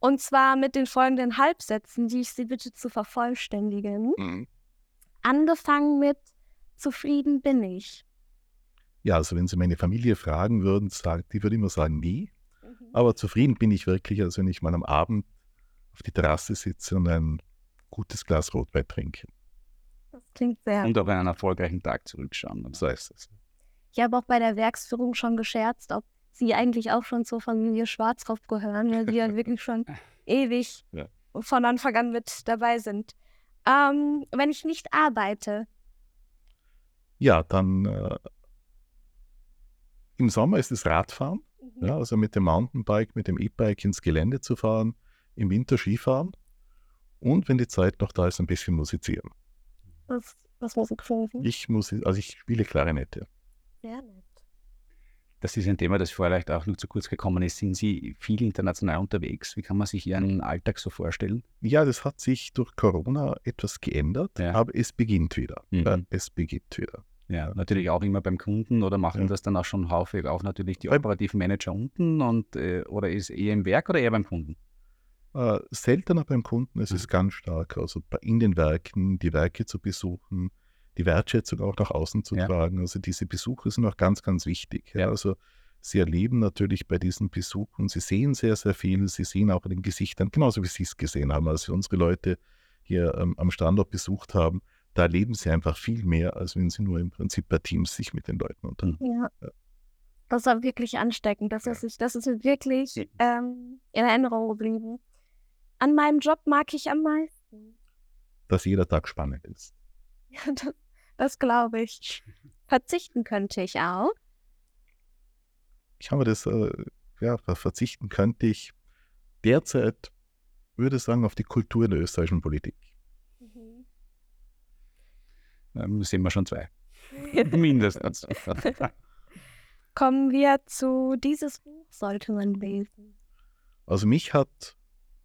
A: Und zwar mit den folgenden Halbsätzen, die ich Sie bitte zu vervollständigen. Mhm. Angefangen mit Zufrieden bin ich.
B: Ja, also wenn Sie meine Familie fragen würden, die würde immer sagen, nie. Aber zufrieden bin ich wirklich, also wenn ich mal am Abend auf die Terrasse sitze und ein gutes Glas Rotwein trinke.
A: Das klingt sehr.
C: Und auf einen erfolgreichen Tag zurückschauen.
B: So ist es.
A: Ich habe auch bei der Werksführung schon gescherzt, ob sie eigentlich auch schon zur Familie Schwarzkopf gehören, weil sie ja wirklich schon ewig ja. von Anfang an mit dabei sind. Ähm, wenn ich nicht arbeite.
B: Ja, dann äh, im Sommer ist es Radfahren. Ja, also mit dem Mountainbike, mit dem E-Bike ins Gelände zu fahren, im Winter Skifahren und wenn die Zeit noch da ist, ein bisschen musizieren.
A: Was, was Musik
B: Ich muss, also ich spiele Klarinette.
A: Sehr nett.
C: Das ist ein Thema, das vielleicht auch noch zu kurz gekommen ist. Sind Sie viel international unterwegs? Wie kann man sich Ihren Alltag so vorstellen?
B: Ja, das hat sich durch Corona etwas geändert, ja. aber es beginnt wieder. Mhm. Es beginnt wieder.
C: Ja, natürlich auch immer beim Kunden oder machen ja. das dann auch schon häufig auch natürlich die operativen Manager unten und äh, oder ist eher im Werk oder eher beim Kunden?
B: Äh, seltener beim Kunden, es mhm. ist ganz stark, also in den Werken, die Werke zu besuchen, die Wertschätzung auch nach außen zu ja. tragen. Also diese Besuche sind auch ganz, ganz wichtig. Ja. Also sie erleben natürlich bei diesen Besuchen, sie sehen sehr, sehr viel, sie sehen auch in den Gesichtern, genauso wie sie es gesehen haben, als wir unsere Leute hier ähm, am Standort besucht haben, da erleben sie einfach viel mehr, als wenn sie nur im Prinzip bei Teams sich mit den Leuten unterhalten.
A: Ja. ja. Das war wirklich ansteckend. Das ist, das ist wirklich ähm, in Erinnerung geblieben. An meinem Job mag ich am meisten.
B: Dass jeder Tag spannend ist.
A: Ja, das, das glaube ich. Verzichten könnte ich auch.
B: Ich habe das, äh, ja, verzichten könnte ich derzeit, würde ich sagen, auf die Kultur der österreichischen Politik.
C: Ähm, sehen wir schon zwei. Mindestens.
A: Kommen wir zu dieses Buch sollte man lesen.
B: Also mich hat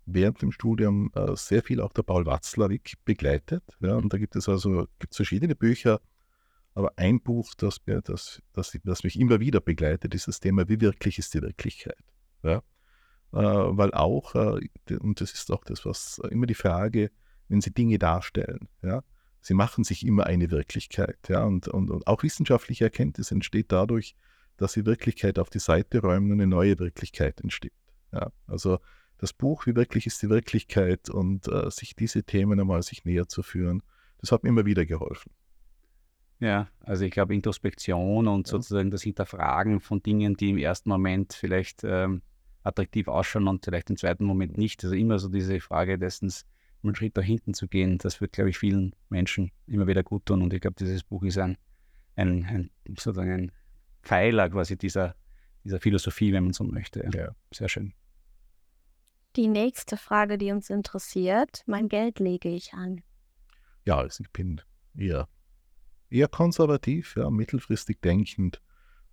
B: während dem Studium äh, sehr viel auch der Paul Watzlawick begleitet. Ja, und da gibt es also gibt's verschiedene Bücher, aber ein Buch, das, mir, das, das, das mich immer wieder begleitet, ist das Thema, wie wirklich ist die Wirklichkeit. Ja? Äh, weil auch, äh, und das ist auch das, was immer die Frage, wenn Sie Dinge darstellen, ja, Sie machen sich immer eine Wirklichkeit. Ja, und, und, und auch wissenschaftliche Erkenntnis entsteht dadurch, dass Sie Wirklichkeit auf die Seite räumen und eine neue Wirklichkeit entsteht. Ja, also das Buch, wie wirklich ist die Wirklichkeit und äh, sich diese Themen einmal sich näher zu führen, das hat mir immer wieder geholfen.
C: Ja, also ich glaube Introspektion und ja. sozusagen das Hinterfragen von Dingen, die im ersten Moment vielleicht ähm, attraktiv ausschauen und vielleicht im zweiten Moment nicht. Also immer so diese Frage dessen, einen Schritt nach hinten zu gehen, das wird, glaube ich, vielen Menschen immer wieder gut tun. Und ich glaube, dieses Buch ist ein, ein, ein, sozusagen ein Pfeiler quasi dieser, dieser Philosophie, wenn man so möchte. Ja. Sehr schön.
A: Die nächste Frage, die uns interessiert, mein Geld lege ich an.
B: Ja, also ich bin eher, eher konservativ, ja, mittelfristig denkend.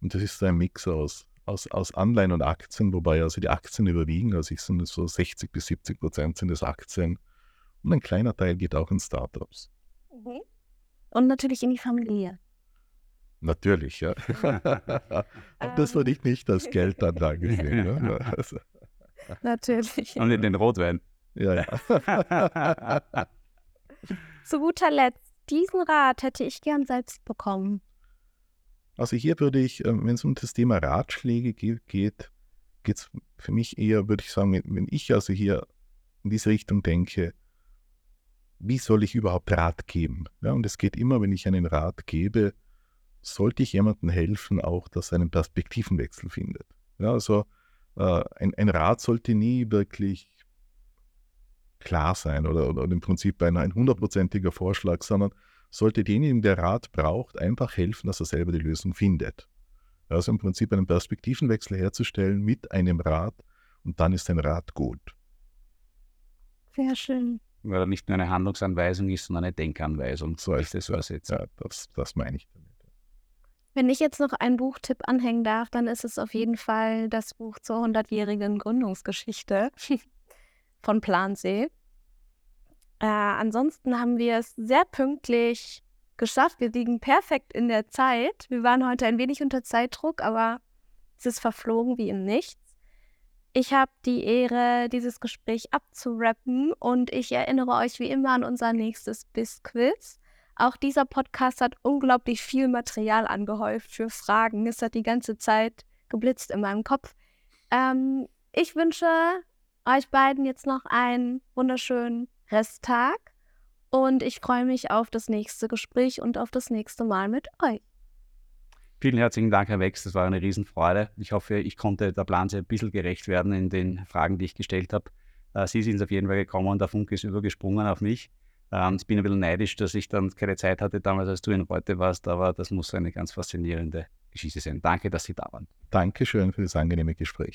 B: Und das ist ein Mix aus, aus, aus Anleihen und Aktien, wobei also die Aktien überwiegen. Also ich sind so 60 bis 70 Prozent sind es Aktien. Und ein kleiner Teil geht auch in Startups.
A: Mhm. Und natürlich in die Familie.
B: Natürlich, ja. Aber das würde ich nicht als Geldanlage sehen. Ne? Also,
A: Natürlich.
C: Und in den Rotwein.
B: ja, ja.
A: Zu guter Letzt, diesen Rat hätte ich gern selbst bekommen.
B: Also hier würde ich, ähm, wenn es um das Thema Ratschläge geht, geht es für mich eher, würde ich sagen, wenn ich also hier in diese Richtung denke, wie soll ich überhaupt Rat geben? Ja, und es geht immer, wenn ich einen Rat gebe, sollte ich jemandem helfen, auch, dass er einen Perspektivenwechsel findet. Ja, also äh, ein, ein, Rat sollte nie wirklich klar sein oder, oder im Prinzip ein, ein hundertprozentiger Vorschlag, sondern sollte denjenigen, der Rat braucht, einfach helfen, dass er selber die Lösung findet. Also im Prinzip einen Perspektivenwechsel herzustellen mit einem Rat und dann ist ein Rat gut.
A: Sehr schön.
C: Weil er nicht nur eine Handlungsanweisung ist, sondern eine Denkanweisung.
B: So ist es. Ja, das, das meine ich damit.
A: Wenn ich jetzt noch einen Buchtipp anhängen darf, dann ist es auf jeden Fall das Buch zur 100-jährigen Gründungsgeschichte von Plansee. Äh, ansonsten haben wir es sehr pünktlich geschafft. Wir liegen perfekt in der Zeit. Wir waren heute ein wenig unter Zeitdruck, aber es ist verflogen wie im Nichts. Ich habe die Ehre, dieses Gespräch abzurappen und ich erinnere euch wie immer an unser nächstes Biss-Quiz. Auch dieser Podcast hat unglaublich viel Material angehäuft für Fragen. Es hat die ganze Zeit geblitzt in meinem Kopf. Ähm, ich wünsche euch beiden jetzt noch einen wunderschönen Resttag und ich freue mich auf das nächste Gespräch und auf das nächste Mal mit euch.
C: Vielen herzlichen Dank, Herr Wex. Das war eine Riesenfreude. Ich hoffe, ich konnte der Planse ein bisschen gerecht werden in den Fragen, die ich gestellt habe. Äh, Sie sind auf jeden Fall gekommen und der Funke ist übergesprungen auf mich. Ähm, ich bin ein bisschen neidisch, dass ich dann keine Zeit hatte damals, als du in heute warst, aber das muss eine ganz faszinierende Geschichte sein. Danke, dass Sie da waren.
B: Dankeschön für das angenehme Gespräch.